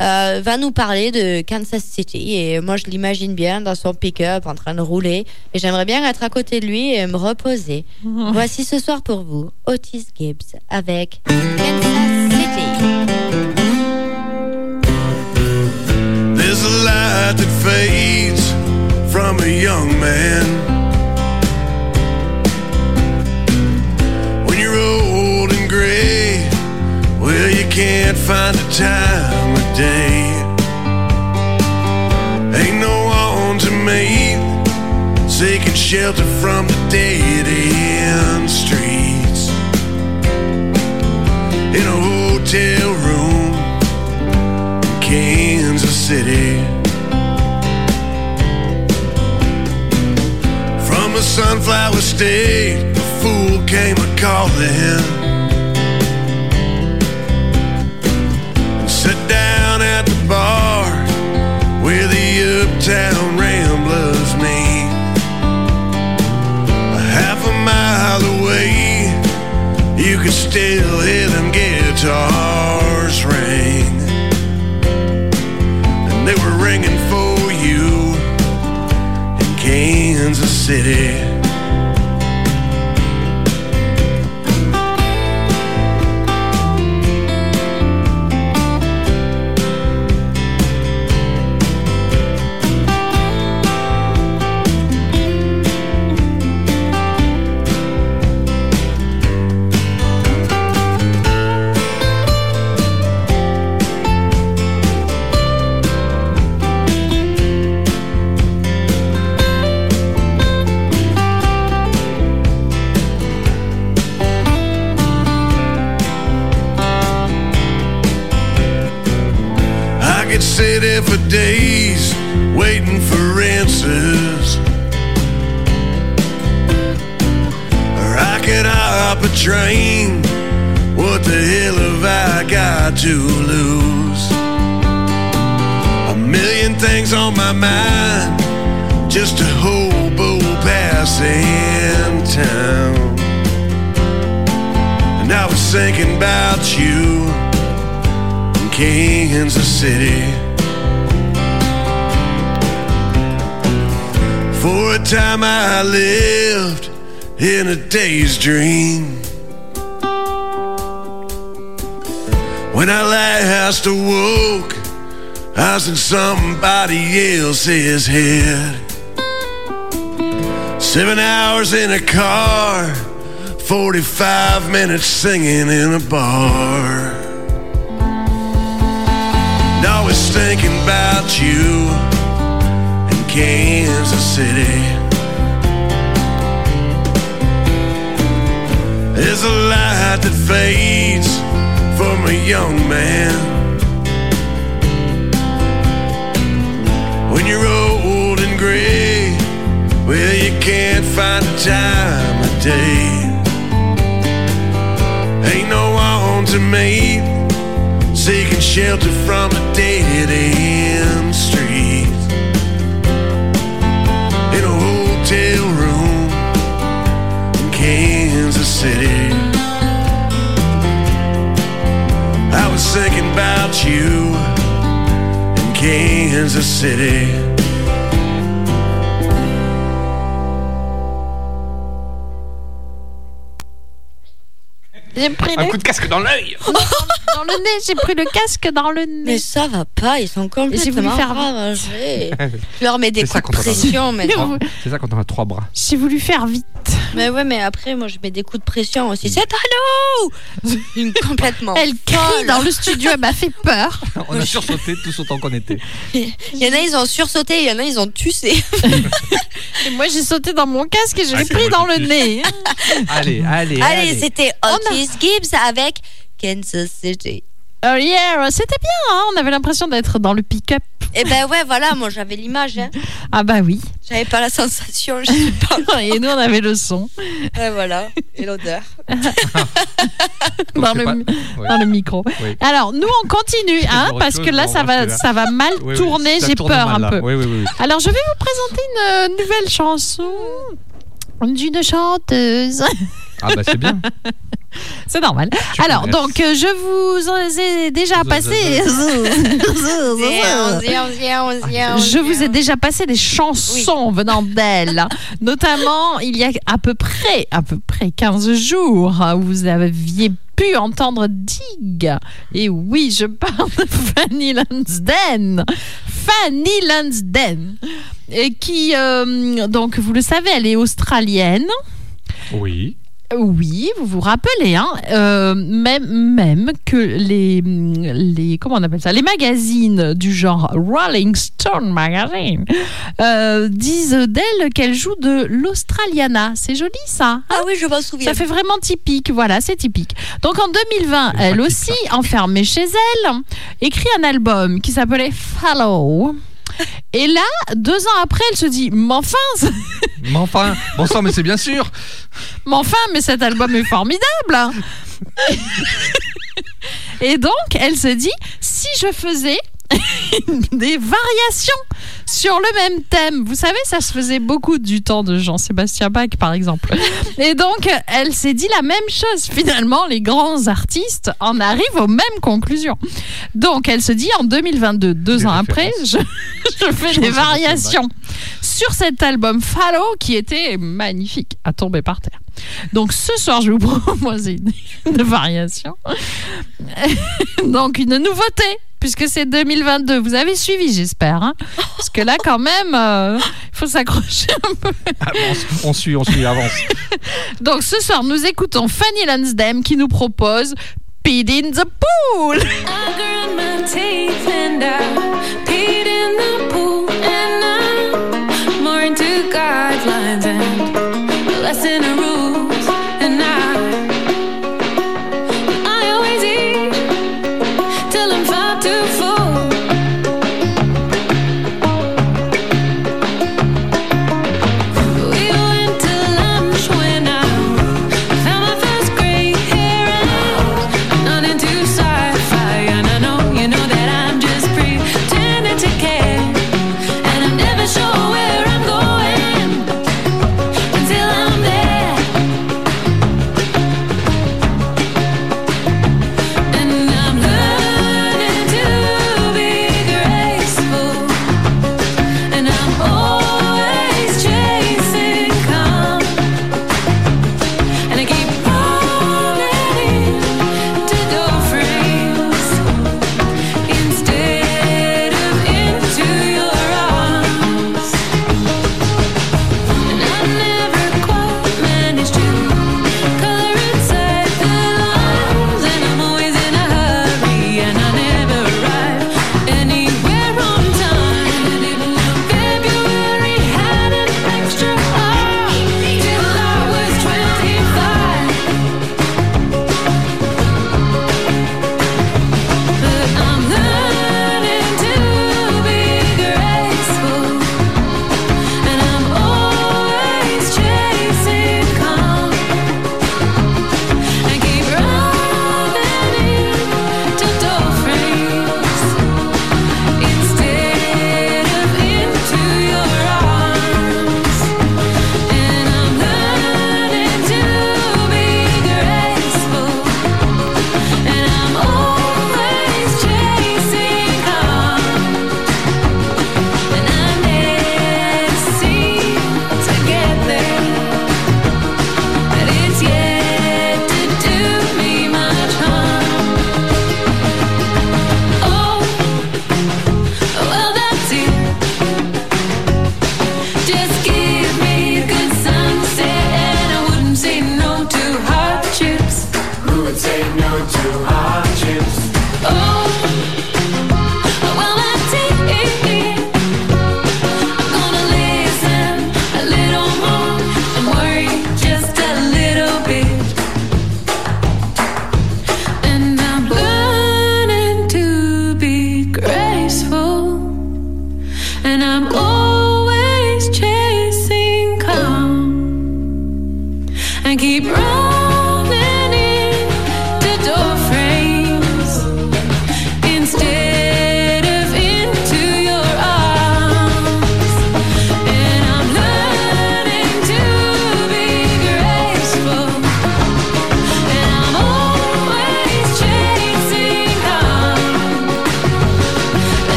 euh, va nous parler de Kansas City. Et moi, je l'imagine bien dans son pick-up en train de rouler. Et j'aimerais bien être à côté de lui et me reposer. Voici ce soir pour vous, Otis Gibbs avec Kansas City. Light that fades from a young man. When you're old and gray, well, you can't find a time of day. Ain't no one to make, seeking shelter from the dead end streets. In a hotel room Kansas City. A sunflower state, a fool came a calling. And sat down at the bar where the uptown ramblers meet. A half a mile away, you could still hear them guitars ring Kansas days waiting for answers. Or I could hop a train. What the hell have I got to lose? A million things on my mind, just a hobo passing town. And I was thinking about you in Kansas City. For a time I lived in a day's dream. When I last awoke, I was in somebody else's head. Seven hours in a car, 45 minutes singing in a bar. And I was thinking about you Kansas City. There's a light that fades from a young man. When you're old and gray, well, you can't find a time of day. Ain't no one to meet, seeking shelter from a dead end street. City. I was thinking about you in Kansas City. J'ai pris Un coup de casque dans l'œil. dans le nez, j'ai pris le casque dans le nez. Mais ça va pas, ils sont J'ai voulu complètement faire- ravagés. Je leur mets des coups de a- pression maintenant. C'est ça quand on a trois bras. J'ai voulu faire vite. Mais ouais, mais après, moi, je mets des coups de pression aussi. C'est Une complètement. Elle crie folle. dans le studio, elle m'a fait peur. On a sursauté tous autant qu'on était. Il y en a, ils ont sursauté, il y en a, ils ont tucé. Et moi, j'ai sauté dans mon casque et je Ah, l'ai c'est pris dans le nez. Allez, allez, Allez, allez. c'était Otis Gibbs avec Kansas City. Oh yeah, c'était bien, hein on avait l'impression d'être dans le pick-up. Et ben ouais, voilà, moi j'avais l'image. Hein. Ah bah oui. J'avais pas la sensation, je sais pas. Et nous, on avait le son Et voilà, et l'odeur. Dans le, pas- mi- ouais. dans le micro. Oui. Alors, nous, on continue, hein, parce que là, ça va, ça va mal Oui, tourner. J'ai peur mal, un là. peu. Oui, oui, oui. Alors, je vais vous présenter une euh, nouvelle chanson d'une chanteuse. Ah bah c'est bien. C'est normal. Tu Alors, connais. donc, euh, je vous en ai déjà passé. Je vous ai déjà passé des chansons venant d'elle, notamment il y a à peu près, à peu près 15 jours, où vous aviez pu entendre Dig. Et oui, je parle de Fanny Lansden. Fanny Lansden. Et qui, euh, donc, vous le savez, elle est australienne. Oui. Oui, vous vous rappelez, hein, euh, même, même que les, les, comment on appelle ça, les magazines du genre Rolling Stone Magazine euh, disent d'elle qu'elle joue de l'Australiana. C'est joli ça. Ah oui, je m'en souviens. Ça fait vraiment typique, voilà, c'est typique. Donc en 2020, C'est elle aussi, enfermée chez elle, écrit un album qui s'appelait Follow. Et là, deux ans après, elle se dit, mais enfin, Mais enfin, bon sang, mais c'est bien sûr. Mais enfin, mais cet album est formidable. Et donc, elle se dit, si je faisais des variations sur le même thème. Vous savez, ça se faisait beaucoup du temps de Jean-Sébastien Bach, par exemple. Et donc, elle s'est dit la même chose. Finalement, les grands artistes en arrivent aux mêmes conclusions. Donc, elle se dit, en 2022, deux Des ans après, je, je fais des variations sur cet album Fallow qui était magnifique à tomber par terre. Donc ce soir, je vais vous proposer une, une variation. Donc une nouveauté, puisque c'est 2022. Vous avez suivi, j'espère. hein Parce que là, quand même, euh, il faut s'accrocher un peu. Ah, on, on suit, on suit, avance. Donc ce soir, nous écoutons Fanny Lansdale qui nous propose Pid in the Pool.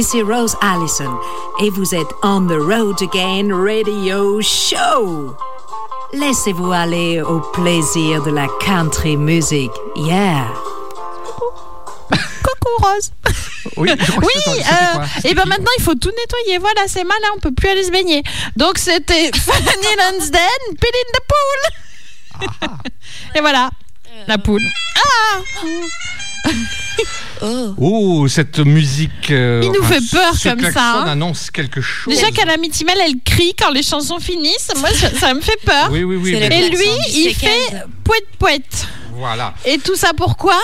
Ici Rose Allison et vous êtes on the road again radio show. Laissez-vous aller au plaisir de la country music. Yeah. Coucou Rose. Oui, je crois que Oui, c'était- c'était quoi et ben maintenant il faut tout nettoyer. Voilà, c'est malin, on peut plus aller se baigner. Donc c'était Fanny Lansden, Pit in the pool. et voilà, la poule. Ah Oh, cette musique. euh, Il nous fait peur ce comme ça, hein. annonce quelque chose. Déjà qu'à la Mitimel, elle crie quand les chansons finissent. Moi, ça, ça me fait peur. Oui, oui, oui. Et lui, il fait poète poète. Voilà. Et tout ça pourquoi?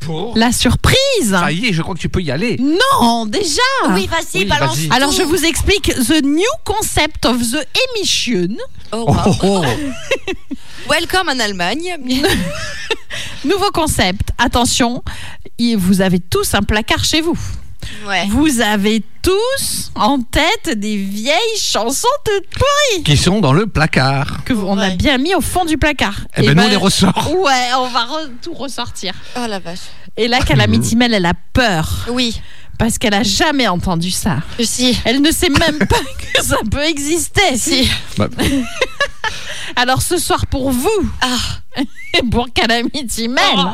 Pour. La surprise. Ça y est, je crois que tu peux y aller. Non, déjà. Oui, vas-y, Oui, balance. Alors je vous explique the new concept of the emission. Oh, Oh, wow. oh, oh. Welcome en Allemagne. Nouveau concept. Attention, vous avez tous un placard chez vous. Ouais. Vous avez tous en tête des vieilles chansons toutes pourries Qui sont dans le placard. que vous- on a bien mis au fond du placard. Eh ben, nous, on les ressort. Ouais, on va re- tout ressortir. Oh la vache. Et là, Calamity Mel, elle a peur Oui, parce qu'elle a jamais entendu ça. si. Elle ne sait même pas que ça peut exister. Si. Bah, Alors ce soir pour vous Ah. et pour Calamity Mel, Oh.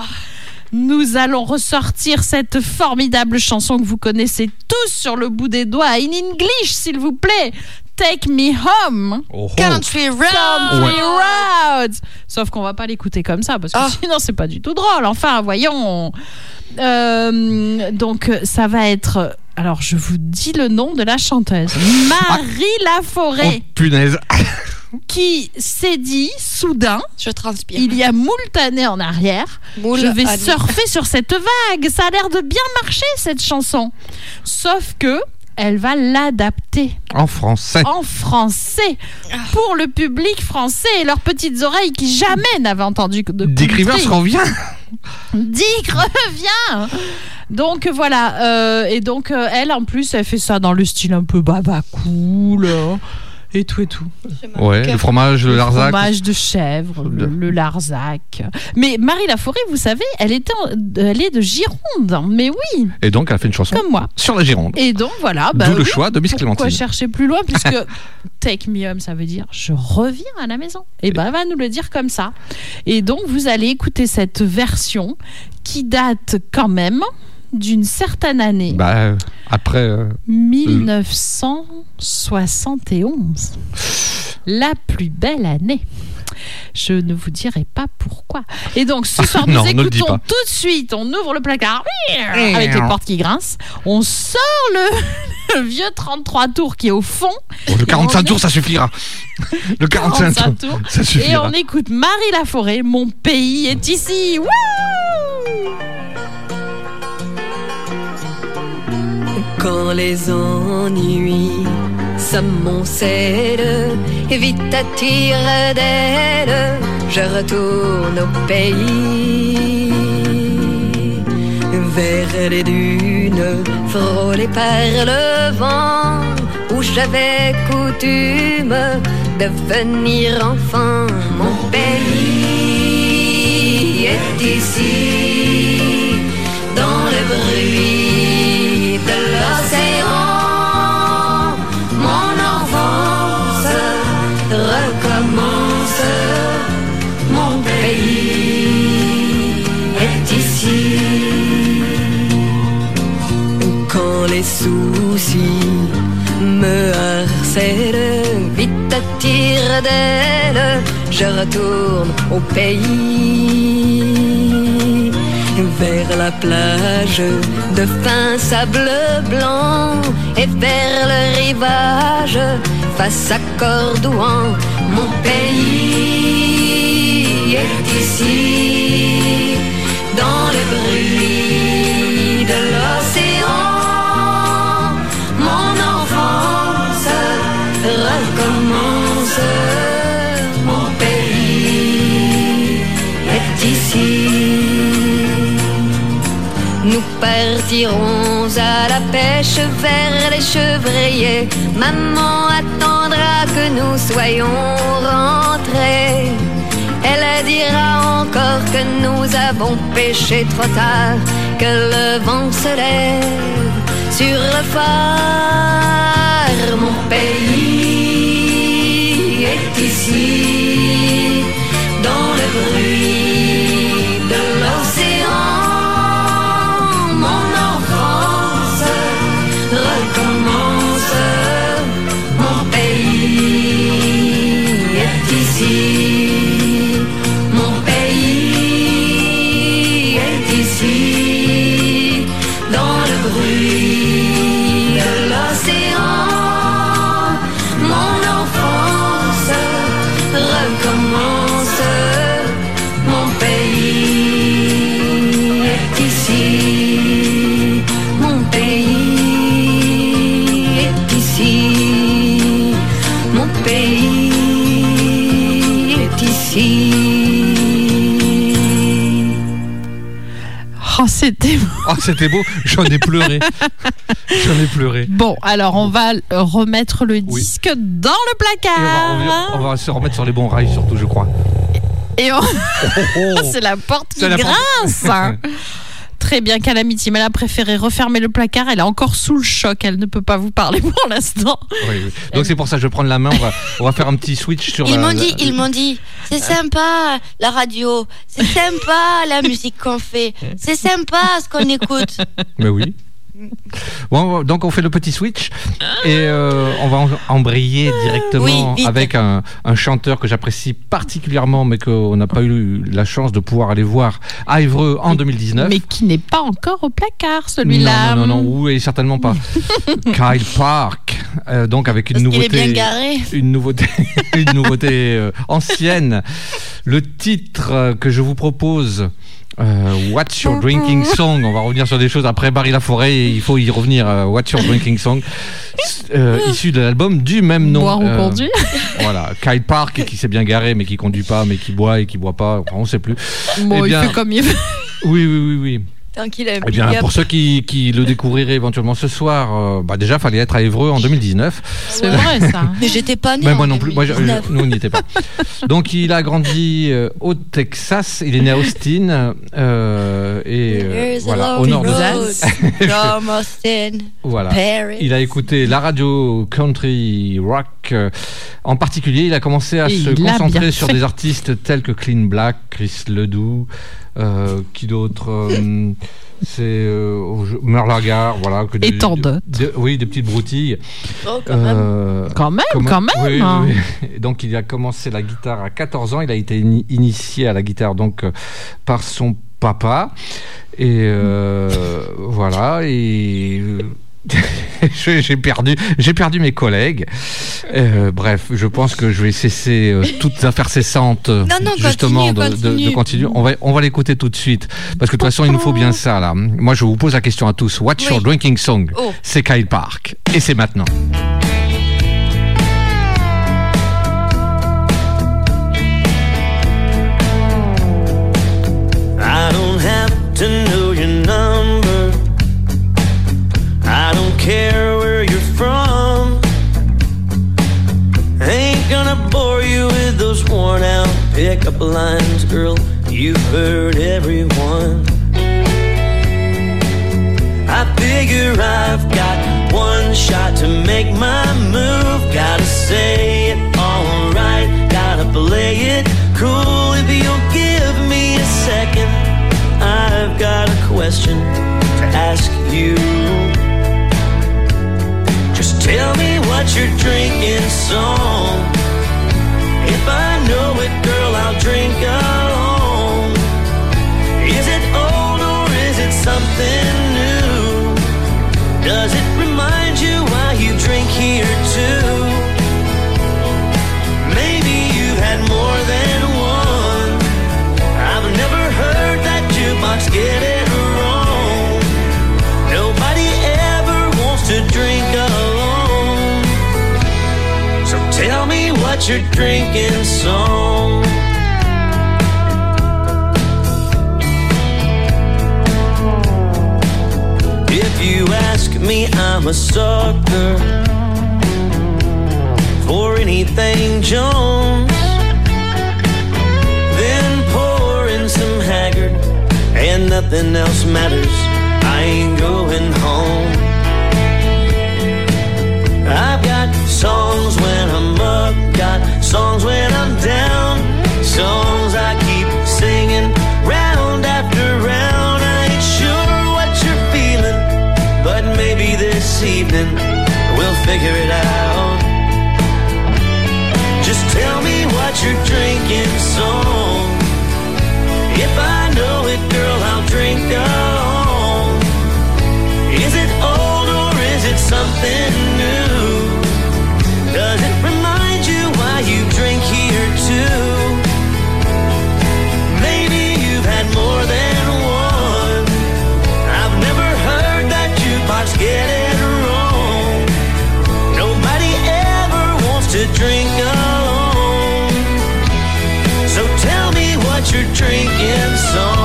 Nous allons ressortir cette formidable chanson que vous connaissez tous sur le bout des doigts, in English s'il vous plaît. Take me home. oh, oh. Country Road. Country. Sauf qu'on va pas l'écouter comme ça parce que Ah. sinon c'est pas du tout drôle. Enfin, voyons. Euh, donc ça va être. Alors je vous dis le nom de la chanteuse, Marie Laforêt, Oh, punaise. Qui s'est dit soudain, Je transpire. il y a moult années en arrière, Moule je vais surfer sur cette vague. Ça a l'air de bien marcher cette chanson. Sauf que elle va l'adapter En français. en français pour le public français et leurs petites oreilles qui jamais n'avaient entendu de Dick. Rivers revient. Dick revient. Donc voilà, euh, et donc euh, elle en plus elle fait ça dans le style un peu baba cool euh, et tout et tout. Ouais, le fromage, le Larzac. Fromage de chèvre, le, le Larzac. Mais Marie Laforêt, vous savez, elle était, en- elle est de Gironde. Mais oui, Et donc, elle a fait une chanson comme moi. sur la Gironde. Et donc voilà. bah D'où le oui, choix de Miss Pourquoi Clémentine. chercher plus loin puisque take me home ça veut dire je reviens à la maison. Et ben elle va nous le dire comme ça. Et donc vous allez écouter cette version qui date quand même d'une certaine année, Bah, euh, après. euh, 1971. La plus belle année. Je ne vous dirai pas pourquoi. Et donc ce soir, nous Non, écoutons tout de suite, on ouvre le placard avec les portes qui grincent, on sort le, le vieux 33 tours qui est au fond bon, le 45 tours, ça suffira. Le 45 45 tours, tours. ça et suffira. on écoute Marie Laforêt, mon pays est ici. Wouh Quand les ennuis s'amoncellent et vite à tire d'aile, je retourne au pays. Vers les dunes frôlées par le vent, où j'avais coutume de venir enfant. Mon pays est ici, étincelle, vite tire d'elle, je retourne au pays. Vers la plage de fin sable blanc et vers le rivage face à Cordouan, mon pays est ici, dans le bruit est ici. Nous partirons à la pêche vers les chevriers. Maman attendra que nous soyons rentrés. Elle dira encore que nous avons pêché trop tard, que le vent se lève sur le phare. Mon pays est ici, c'était beau. Oh, c'était beau, j'en ai pleuré. J'en ai pleuré. Bon, alors on va euh, remettre le disque dans le Et on, va, placard. on va- on va se remettre sur les bons rails, surtout, je crois. Et on- oh. c'est la porte qui la grince. hein. Très bien, Calamity, mais elle a préféré refermer le placard. Elle est encore sous le choc. Elle ne peut pas vous parler pour l'instant. Oui, oui. Donc c'est pour ça que je vais prendre la main. On va, on va faire un petit switch sur Ils la- m'ont la- dit, ils m'ont dit, c'est sympa la radio, c'est sympa la musique qu'on fait, c'est sympa ce qu'on écoute. Mais oui. Bon, donc on fait le petit switch et euh, on va embrayer directement Oui, avec un, un chanteur que j'apprécie particulièrement mais qu'on n'a pas eu la chance de pouvoir aller voir à Évreux en 2019. Mais qui n'est pas encore au placard, non, celui-là. non, non, non, oui, certainement pas. Kyle Park, euh, donc avec une Parce qu'il est nouveauté, bien garé. une nouveauté, une nouveauté euh, ancienne. Le titre que je vous propose. Euh, What's Your Drinking Song? On va revenir sur des choses après Barry Laforêt et il faut y revenir. euh, What's Your Drinking Song? Euh, Issu de l'album du même nom. Boire ou. Voilà, Kyle Park qui s'est bien garé mais qui conduit pas, mais qui boit et qui boit pas. Enfin, on sait plus. Bon, Eh il fait comme il veut. Oui, oui, oui, oui. A Eh bien, pour ceux qui, qui le découvriraient éventuellement ce soir, euh, bah déjà, fallait être à Évreux en 2019. C'est vrai, ça. Mais j'étais pas né. Mais en moi non plus, moi, je- 2019. nous on n'y était pas. Donc il a grandi euh, au Texas, il est né à Austin euh, et euh, voilà au nord de from Austin, voilà. Paris. Il a écouté la radio country rock. en particulier, il a commencé à Et se concentrer sur des artistes tels que Clean Black, Chris Ledoux, euh, qui d'autre euh, C'est euh, voilà. Que Et des- tant d'autres. Oui, des petites broutilles. Oh, quand même. Euh, Quand même, comment- quand même. oui, oui, oui. Et Donc il a commencé la guitare à 14 ans. Il a été ini- initié à la guitare donc par son papa. Et euh, voilà. Et j'ai perdu, j'ai perdu mes collègues. Euh, bref, je pense que je vais cesser euh, toutes affaires cessantes, euh, Non, non, justement, continue, de, de- continue. de continuer. On va, on va l'écouter tout de suite, parce que de toute façon, il nous faut bien ça là. Moi, je vous pose la question à tous. What's Oui. your drinking song? Oh. C'est Kyle Park, et c'est maintenant. Out pickup lines, girl. You've heard everyone. I figure I've got one shot to make my move. Gotta say it alright, gotta play it cool. If you'll give me a second, I've got a question to ask you. Just tell me what you're drinking song? Your drinking song? If you ask me, I'm a sucker for anything Jones. Then pour in some Haggard, and nothing else matters. I ain't going home. I've got songs when I'm up, songs when I'm down, songs I keep singing round after round. I ain't sure what you're feeling, but maybe this evening we'll figure it out. Just tell me what you're drinking song. Drinking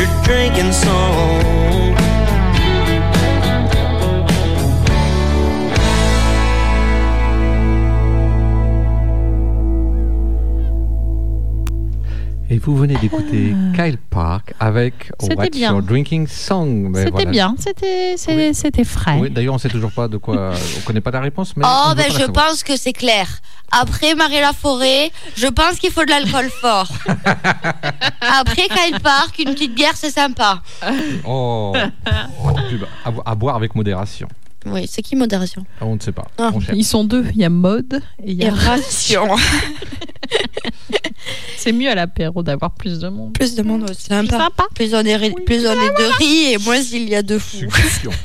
Oh, what you're drinking song. Et vous venez d'écouter Kyle Park avec C'était What's bien. Your Drinking Song. C'était voilà. bien, c'était c'était frais. Oui, d'ailleurs, on sait toujours pas de quoi. on connaît pas la réponse, mais. Oh, ben je pense que c'est clair. Après Marie Laforêt, je pense qu'il faut de l'alcool fort. Après Kyle Park, une petite bière, c'est sympa. Oh, Oh, pub. à, à boire avec modération. Oui, c'est qui modération? Ah, On ne sait pas. Ah. On. Ils sont deux, il y a mode et il y a Et ration. C'est mieux à l'apéro d'avoir plus de monde. Plus de monde, c'est sympa. Sympa. Plus on est, ri- plus on est de riz et moins il y a de fous. Suggestion.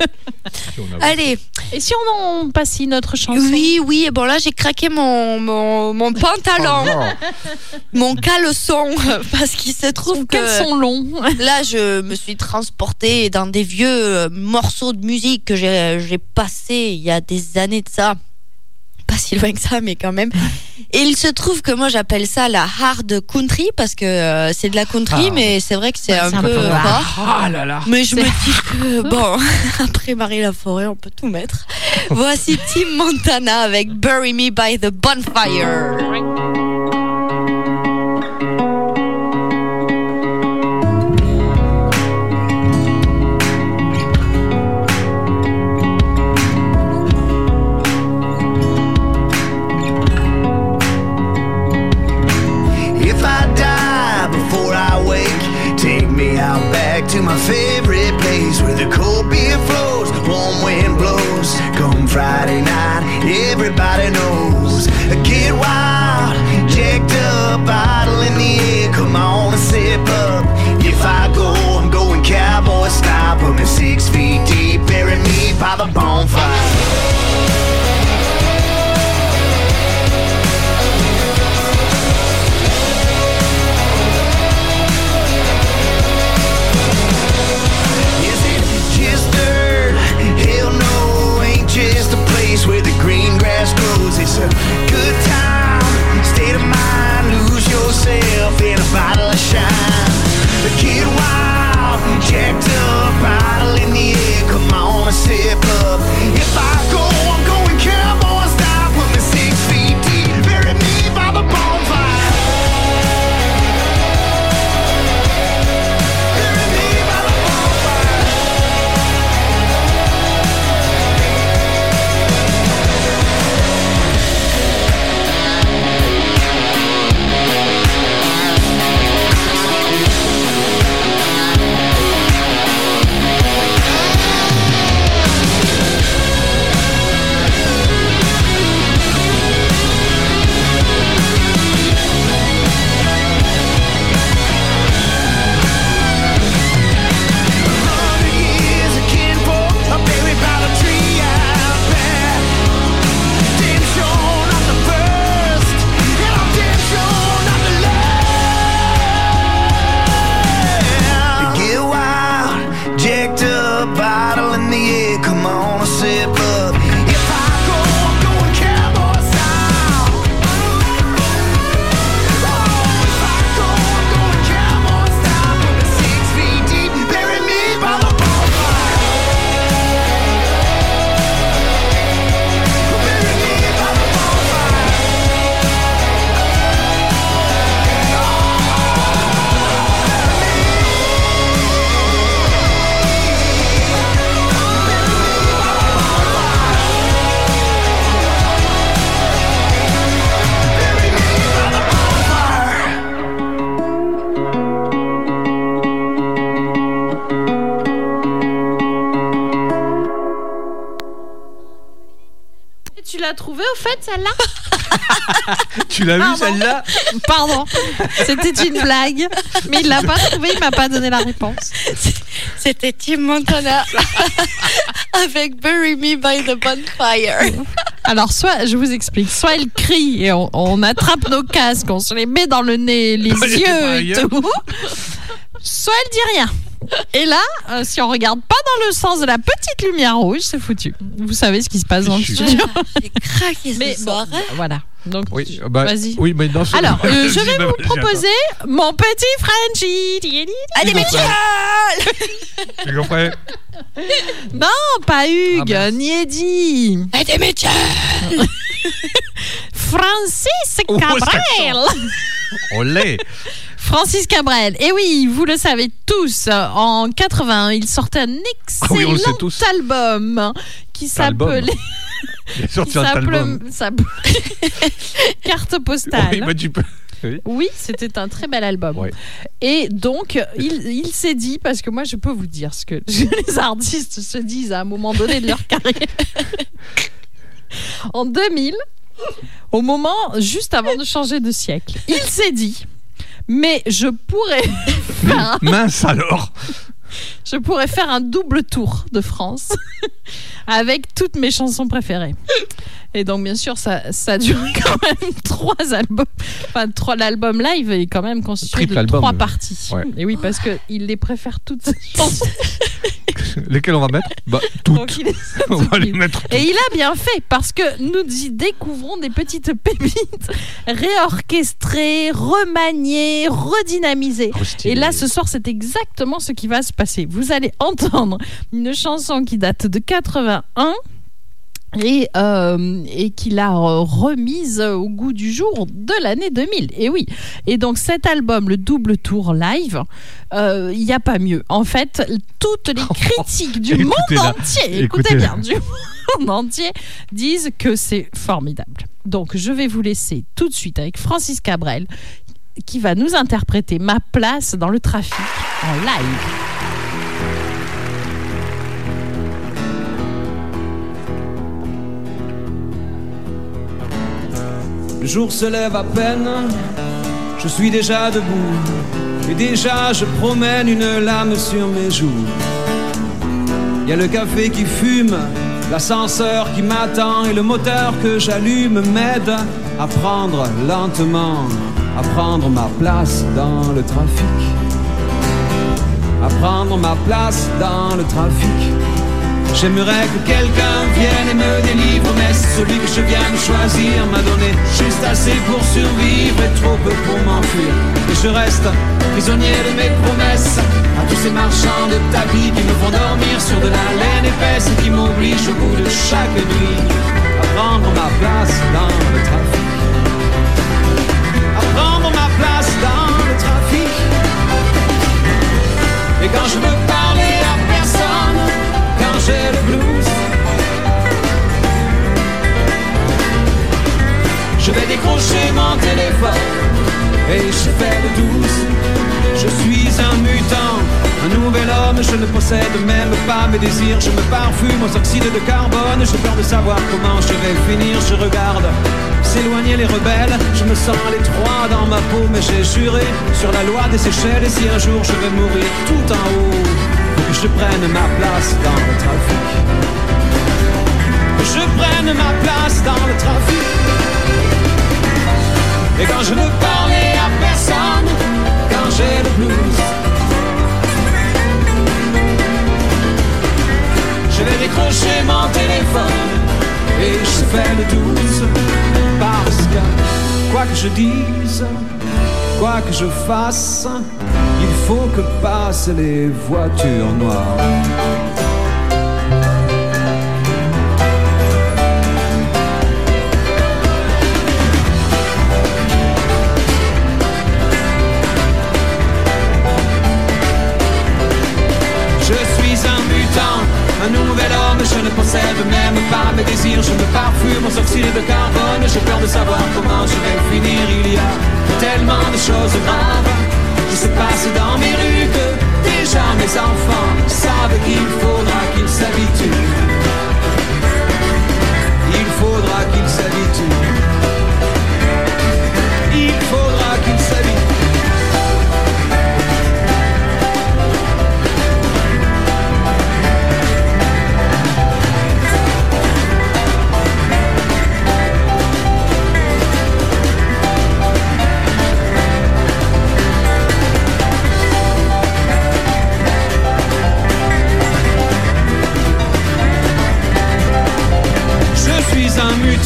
Si on a- Allez, Et si on en passe une autre chanson oui, oui, bon là j'ai craqué mon, mon, mon pantalon, Oh, mon caleçon, parce qu'il se trouve que Quels sont longs là je me suis transportée dans des vieux euh, morceaux de musique que j'ai j'ai passés il y a des années de ça. Pas si loin que ça, mais quand même. Et il se trouve que moi j'appelle ça la hard country parce que euh, c'est de la country, Ah. mais c'est vrai que c'est un peu peu fort. Ah là là. Mais je me dis que, bon, après Marie Laforêt, on peut tout mettre. Voici Tim Montana avec Bury Me by the Bonfire. My favorite place where the cold beer flows, warm wind blows. Come Friday night, everybody knows. Get wild, jacked up, bottle in the air. Come on and sip up. If I go, I'm going cowboy style. Put me six feet deep, bury me by the bonfire. a good time, state of mind, lose yourself in a bottle. Tu l'as vu Pardon. celle-là Pardon, c'était une blague, mais il l'a pas trouvé, il m'a pas donné la réponse. C'était Tim Montana avec Bury Me by the Bonfire. Alors, soit, je vous explique, soit elle crie et on, on attrape nos casques, on se les met dans le nez, les yeux et tout, soit elle dit rien. Et là, euh, si on regarde pas dans le sens de la petite lumière rouge, c'est foutu. Vous savez ce qui se passe dans le studio. J'ai craqué ce Mais bon, soir. voilà. Donc, Oui, bah, Vas-y. oui, mais dans ce- Alors, euh, je vais vous proposer mon petit Frenchie. Tu comprends Non, pas Hugues, Ah, mince. ni Eddie. Ah, des métiers Francis Oh, Cabrel. On l'est. Francis Cabrel. Et oui, vous le savez tous, en 81, il sortait un Ah oui, on le sait excellent tous. album qui s'appelait Album. s'appelait- s'appelait Carte postale. Oui, bah, tu peux. Oui. Oui, c'était un très bel album. Ouais. Et donc, il, il s'est dit, parce que moi, je peux vous dire ce que les artistes se disent à un moment donné de leur carrière. en 2000, au moment juste avant de changer de siècle, il s'est dit, mais je pourrais Mince alors. Je pourrais faire un double tour de France avec toutes mes chansons préférées. Et donc, bien sûr, ça, ça dure quand même trois albums. Enfin, trois, l'album live est quand même constitué Triple de album, trois ouais. parties. Ouais. Et oui, parce qu'il les préfère toutes ces chansons. Lesquels on va mettre? Bah, toutes. Donc, il est- On va les mettre toutes. Et il a bien fait parce que nous y découvrons des petites pépites réorchestrées, remaniées, redynamisées. Oh. Et là, ce soir, c'est exactement ce qui va se passer. Vous allez entendre une chanson qui date de 81 et, euh, et qu'il a euh, remise au goût du jour de l'année 2000. Et oui. Et donc cet album, le double tour live, euh, il n'y a pas mieux. En fait, toutes les critiques du monde entier, écoutez bien, du monde entier disent que c'est formidable. Donc je vais vous laisser tout de suite avec Francis Cabrel qui va nous interpréter ma place dans le trafic en live. Le jour se lève à peine, je suis déjà debout. Et déjà je promène une lame sur mes joues. Il y a le café qui fume, l'ascenseur qui m'attend et le moteur que j'allume m'aide à prendre lentement, à prendre ma place dans le trafic. À prendre ma place dans le trafic. J'aimerais que quelqu'un vienne et me délivre, mais celui que je viens de choisir m'a donné juste assez pour survivre et trop peu pour m'enfuir. Et je reste prisonnier de mes promesses à tous ces marchands de tapis qui me font dormir sur de la laine épaisse et qui m'obligent au bout de chaque nuit à prendre ma place dans le trafic. À prendre ma place dans le trafic. Et quand je personne, quand le je vais décrocher mon téléphone et je fais le douce. Je suis un mutant, un nouvel homme, je ne possède même pas mes désirs. Je me parfume aux oxydes de carbone, j'ai peur de savoir comment je vais finir. Je regarde s'éloigner les rebelles, je me sens l'étroit dans ma peau, mais j'ai juré sur la loi des Seychelles. Et si un jour je vais mourir tout en haut, que je prenne ma place dans le trafic. Que je prenne ma place dans le trafic. Et quand je veux parler à personne, quand j'ai le blues, je vais décrocher mon téléphone et je fais le douce. Parce que quoi que je dise, quoi que je fasse, faut que passent les voitures noires. Je suis un mutant, un nouvel homme, je ne possède même pas mes désirs, je me parfume aux oxydes de carbone, j'ai peur de savoir comment je vais finir, il y a tellement de choses graves qui se passent dans mes rues que déjà mes enfants savent qu'il faudra qu'ils s'habituent. Il faudra qu'il s'habitue.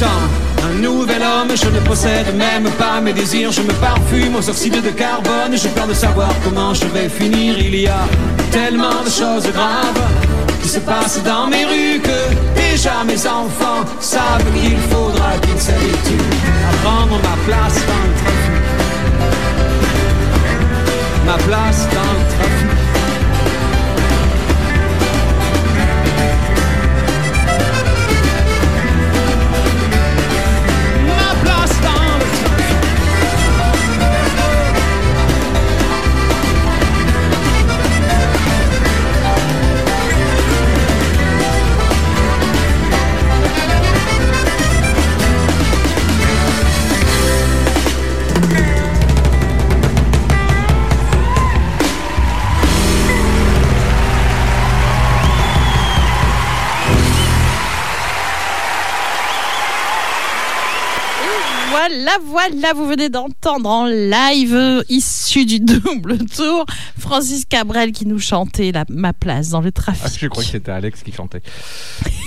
Un nouvel homme, je ne possède même pas mes désirs, je me parfume aux oxydes de carbone, j'ai peur de savoir comment je vais finir, il y a tellement de choses graves qui se passent dans mes rues que déjà mes enfants savent qu'il faudra qu'ils s'habituent à prendre ma place dans le trafic. Ma place dans le trafic. Voilà, voilà, vous venez d'entendre en live, issu du double tour, Francis Cabrel qui nous chantait la, ma place dans le trafic. Ah, je crois que c'était Alex qui chantait.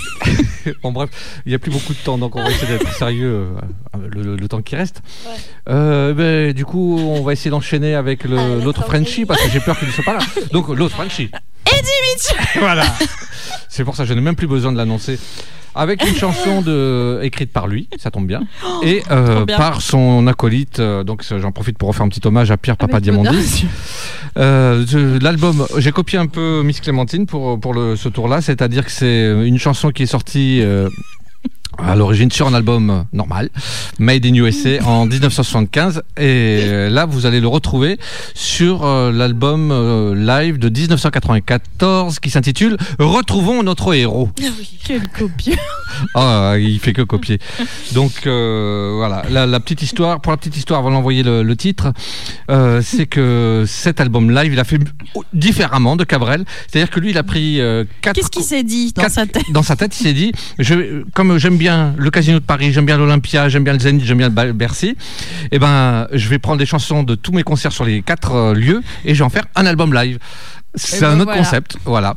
bon, bref, il n'y a plus beaucoup de temps, donc on va essayer d'être sérieux euh, le, le- le temps qui reste. Euh, ben, du coup, on va essayer d'enchaîner avec le- l'autre Frenchie, parce que j'ai peur qu'il ne soit pas là. Donc, l'autre Frenchie. Eddie Mitchell voilà. C'est pour ça que je n'ai même plus besoin de l'annoncer. Avec une chanson de, écrite par lui, ça tombe bien, et euh, bien. par son acolyte. euh, donc j'en profite pour refaire un petit hommage à Pierre Papa Avec. Euh, je- L'album, j'ai copié un peu Miss Clémentine pour, pour le, ce tour-là, c'est-à-dire que c'est une chanson qui est sortie euh, à l'origine sur un album normal, Made in USA en 1975, et là vous allez le retrouver sur euh, l'album euh, live de 1994 qui s'intitule Retrouvons notre héros. Quel copieux Ah, il fait que copier. Donc euh, voilà, la, la petite histoire, pour la petite histoire, avant d'envoyer le, le titre, euh, c'est que cet album live, il a fait différemment de Cabrel. C'est-à-dire que lui, il a pris euh, quatre. Qu'est-ce qu'il s'est dit dans quatre- sa tête? Dans sa tête, il s'est dit, je, comme j'aime bien le Casino de Paris, j'aime bien l'Olympia, j'aime bien le Zénith, j'aime bien le Bercy, et ben, je vais prendre des chansons de tous mes concerts sur les quatre euh, lieux et je vais en faire un album live. C'est ben un autre voilà. concept, voilà.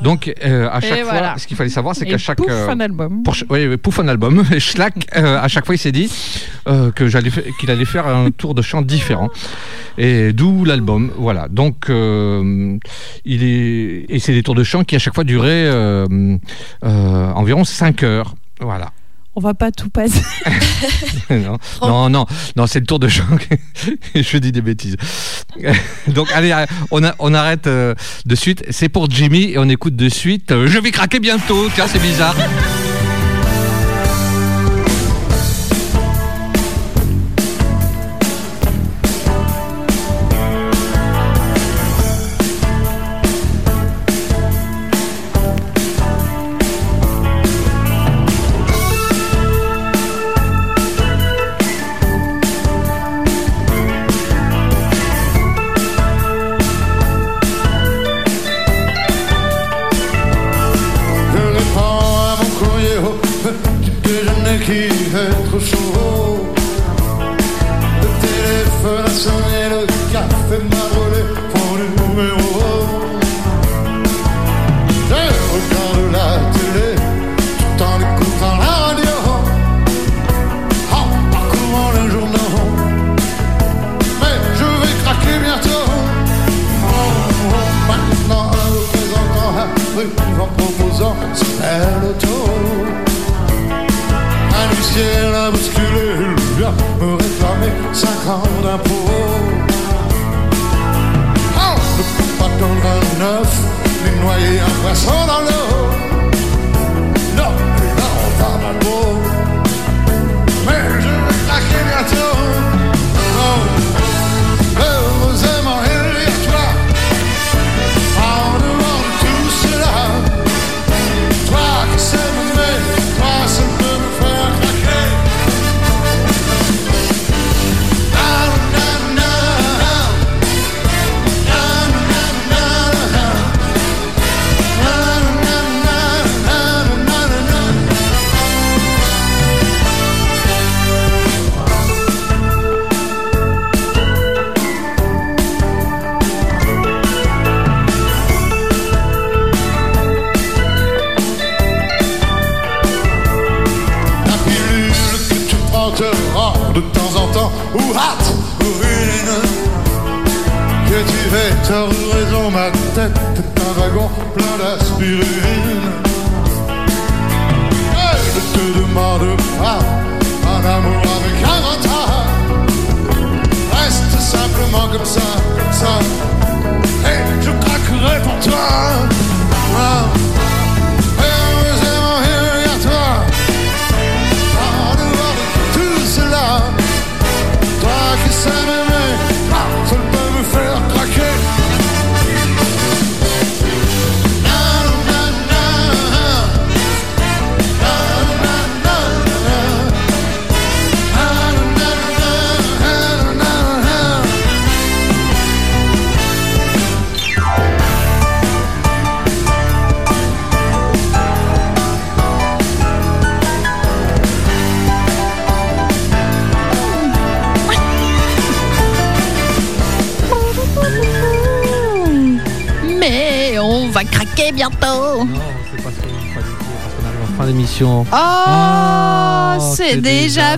Donc euh, à Et chaque fois, voilà. ce qu'il fallait savoir, c'est qu'à chaque pouf, euh, un album. pour pouf un album. Et Schlack, euh, à chaque fois, il s'est dit que j'allais qu'il allait faire un tour de chant différent. Et d'où l'album. Voilà. Donc, il est et c'est des tours de chant qui à chaque fois duraient environ 5 heures. Voilà. On va pas tout passer. non, non, non, non, c'est le tour de chant. Je dis des bêtises. Donc, allez, on, a- on arrête euh, de suite. C'est pour Jimmy et on écoute de suite. euh, Je vais craquer bientôt. Tiens, c'est bizarre.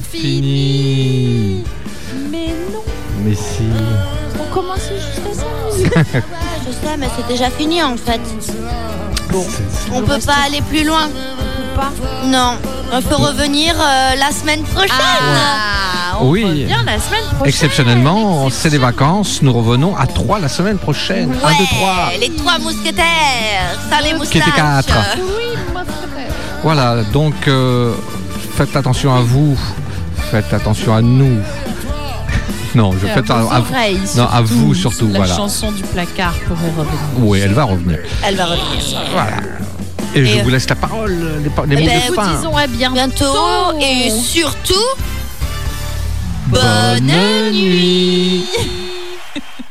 Fini. Mais non, Mais si. on commençait juste à ça. Je sais, mais c'est déjà fini en fait. Bon, On peut pas aller plus loin. Non, il faut revenir euh, la semaine prochaine. Ah, on Oui. revient la semaine prochaine. Exceptionnellement, c'est des vacances. Nous revenons à 3 la semaine prochaine. 1, 2, 3. Ouais, les trois mousquetaires, ça les moustaches. quatre. Oui, moi, frère. Voilà, donc euh, faites attention à vous. Faites attention à nous. Non, je Et à fais vos à, oreilles, non, à vous surtout. La voilà. chanson du placard pourrait revenir. Oui, elle va revenir. Elle va revenir. Voilà. Et, je Et- vous laisse la parole, les, pa- les Eh mots ben, de fin. disons à bientôt. Bientôt et surtout, Bonne bonne nuit.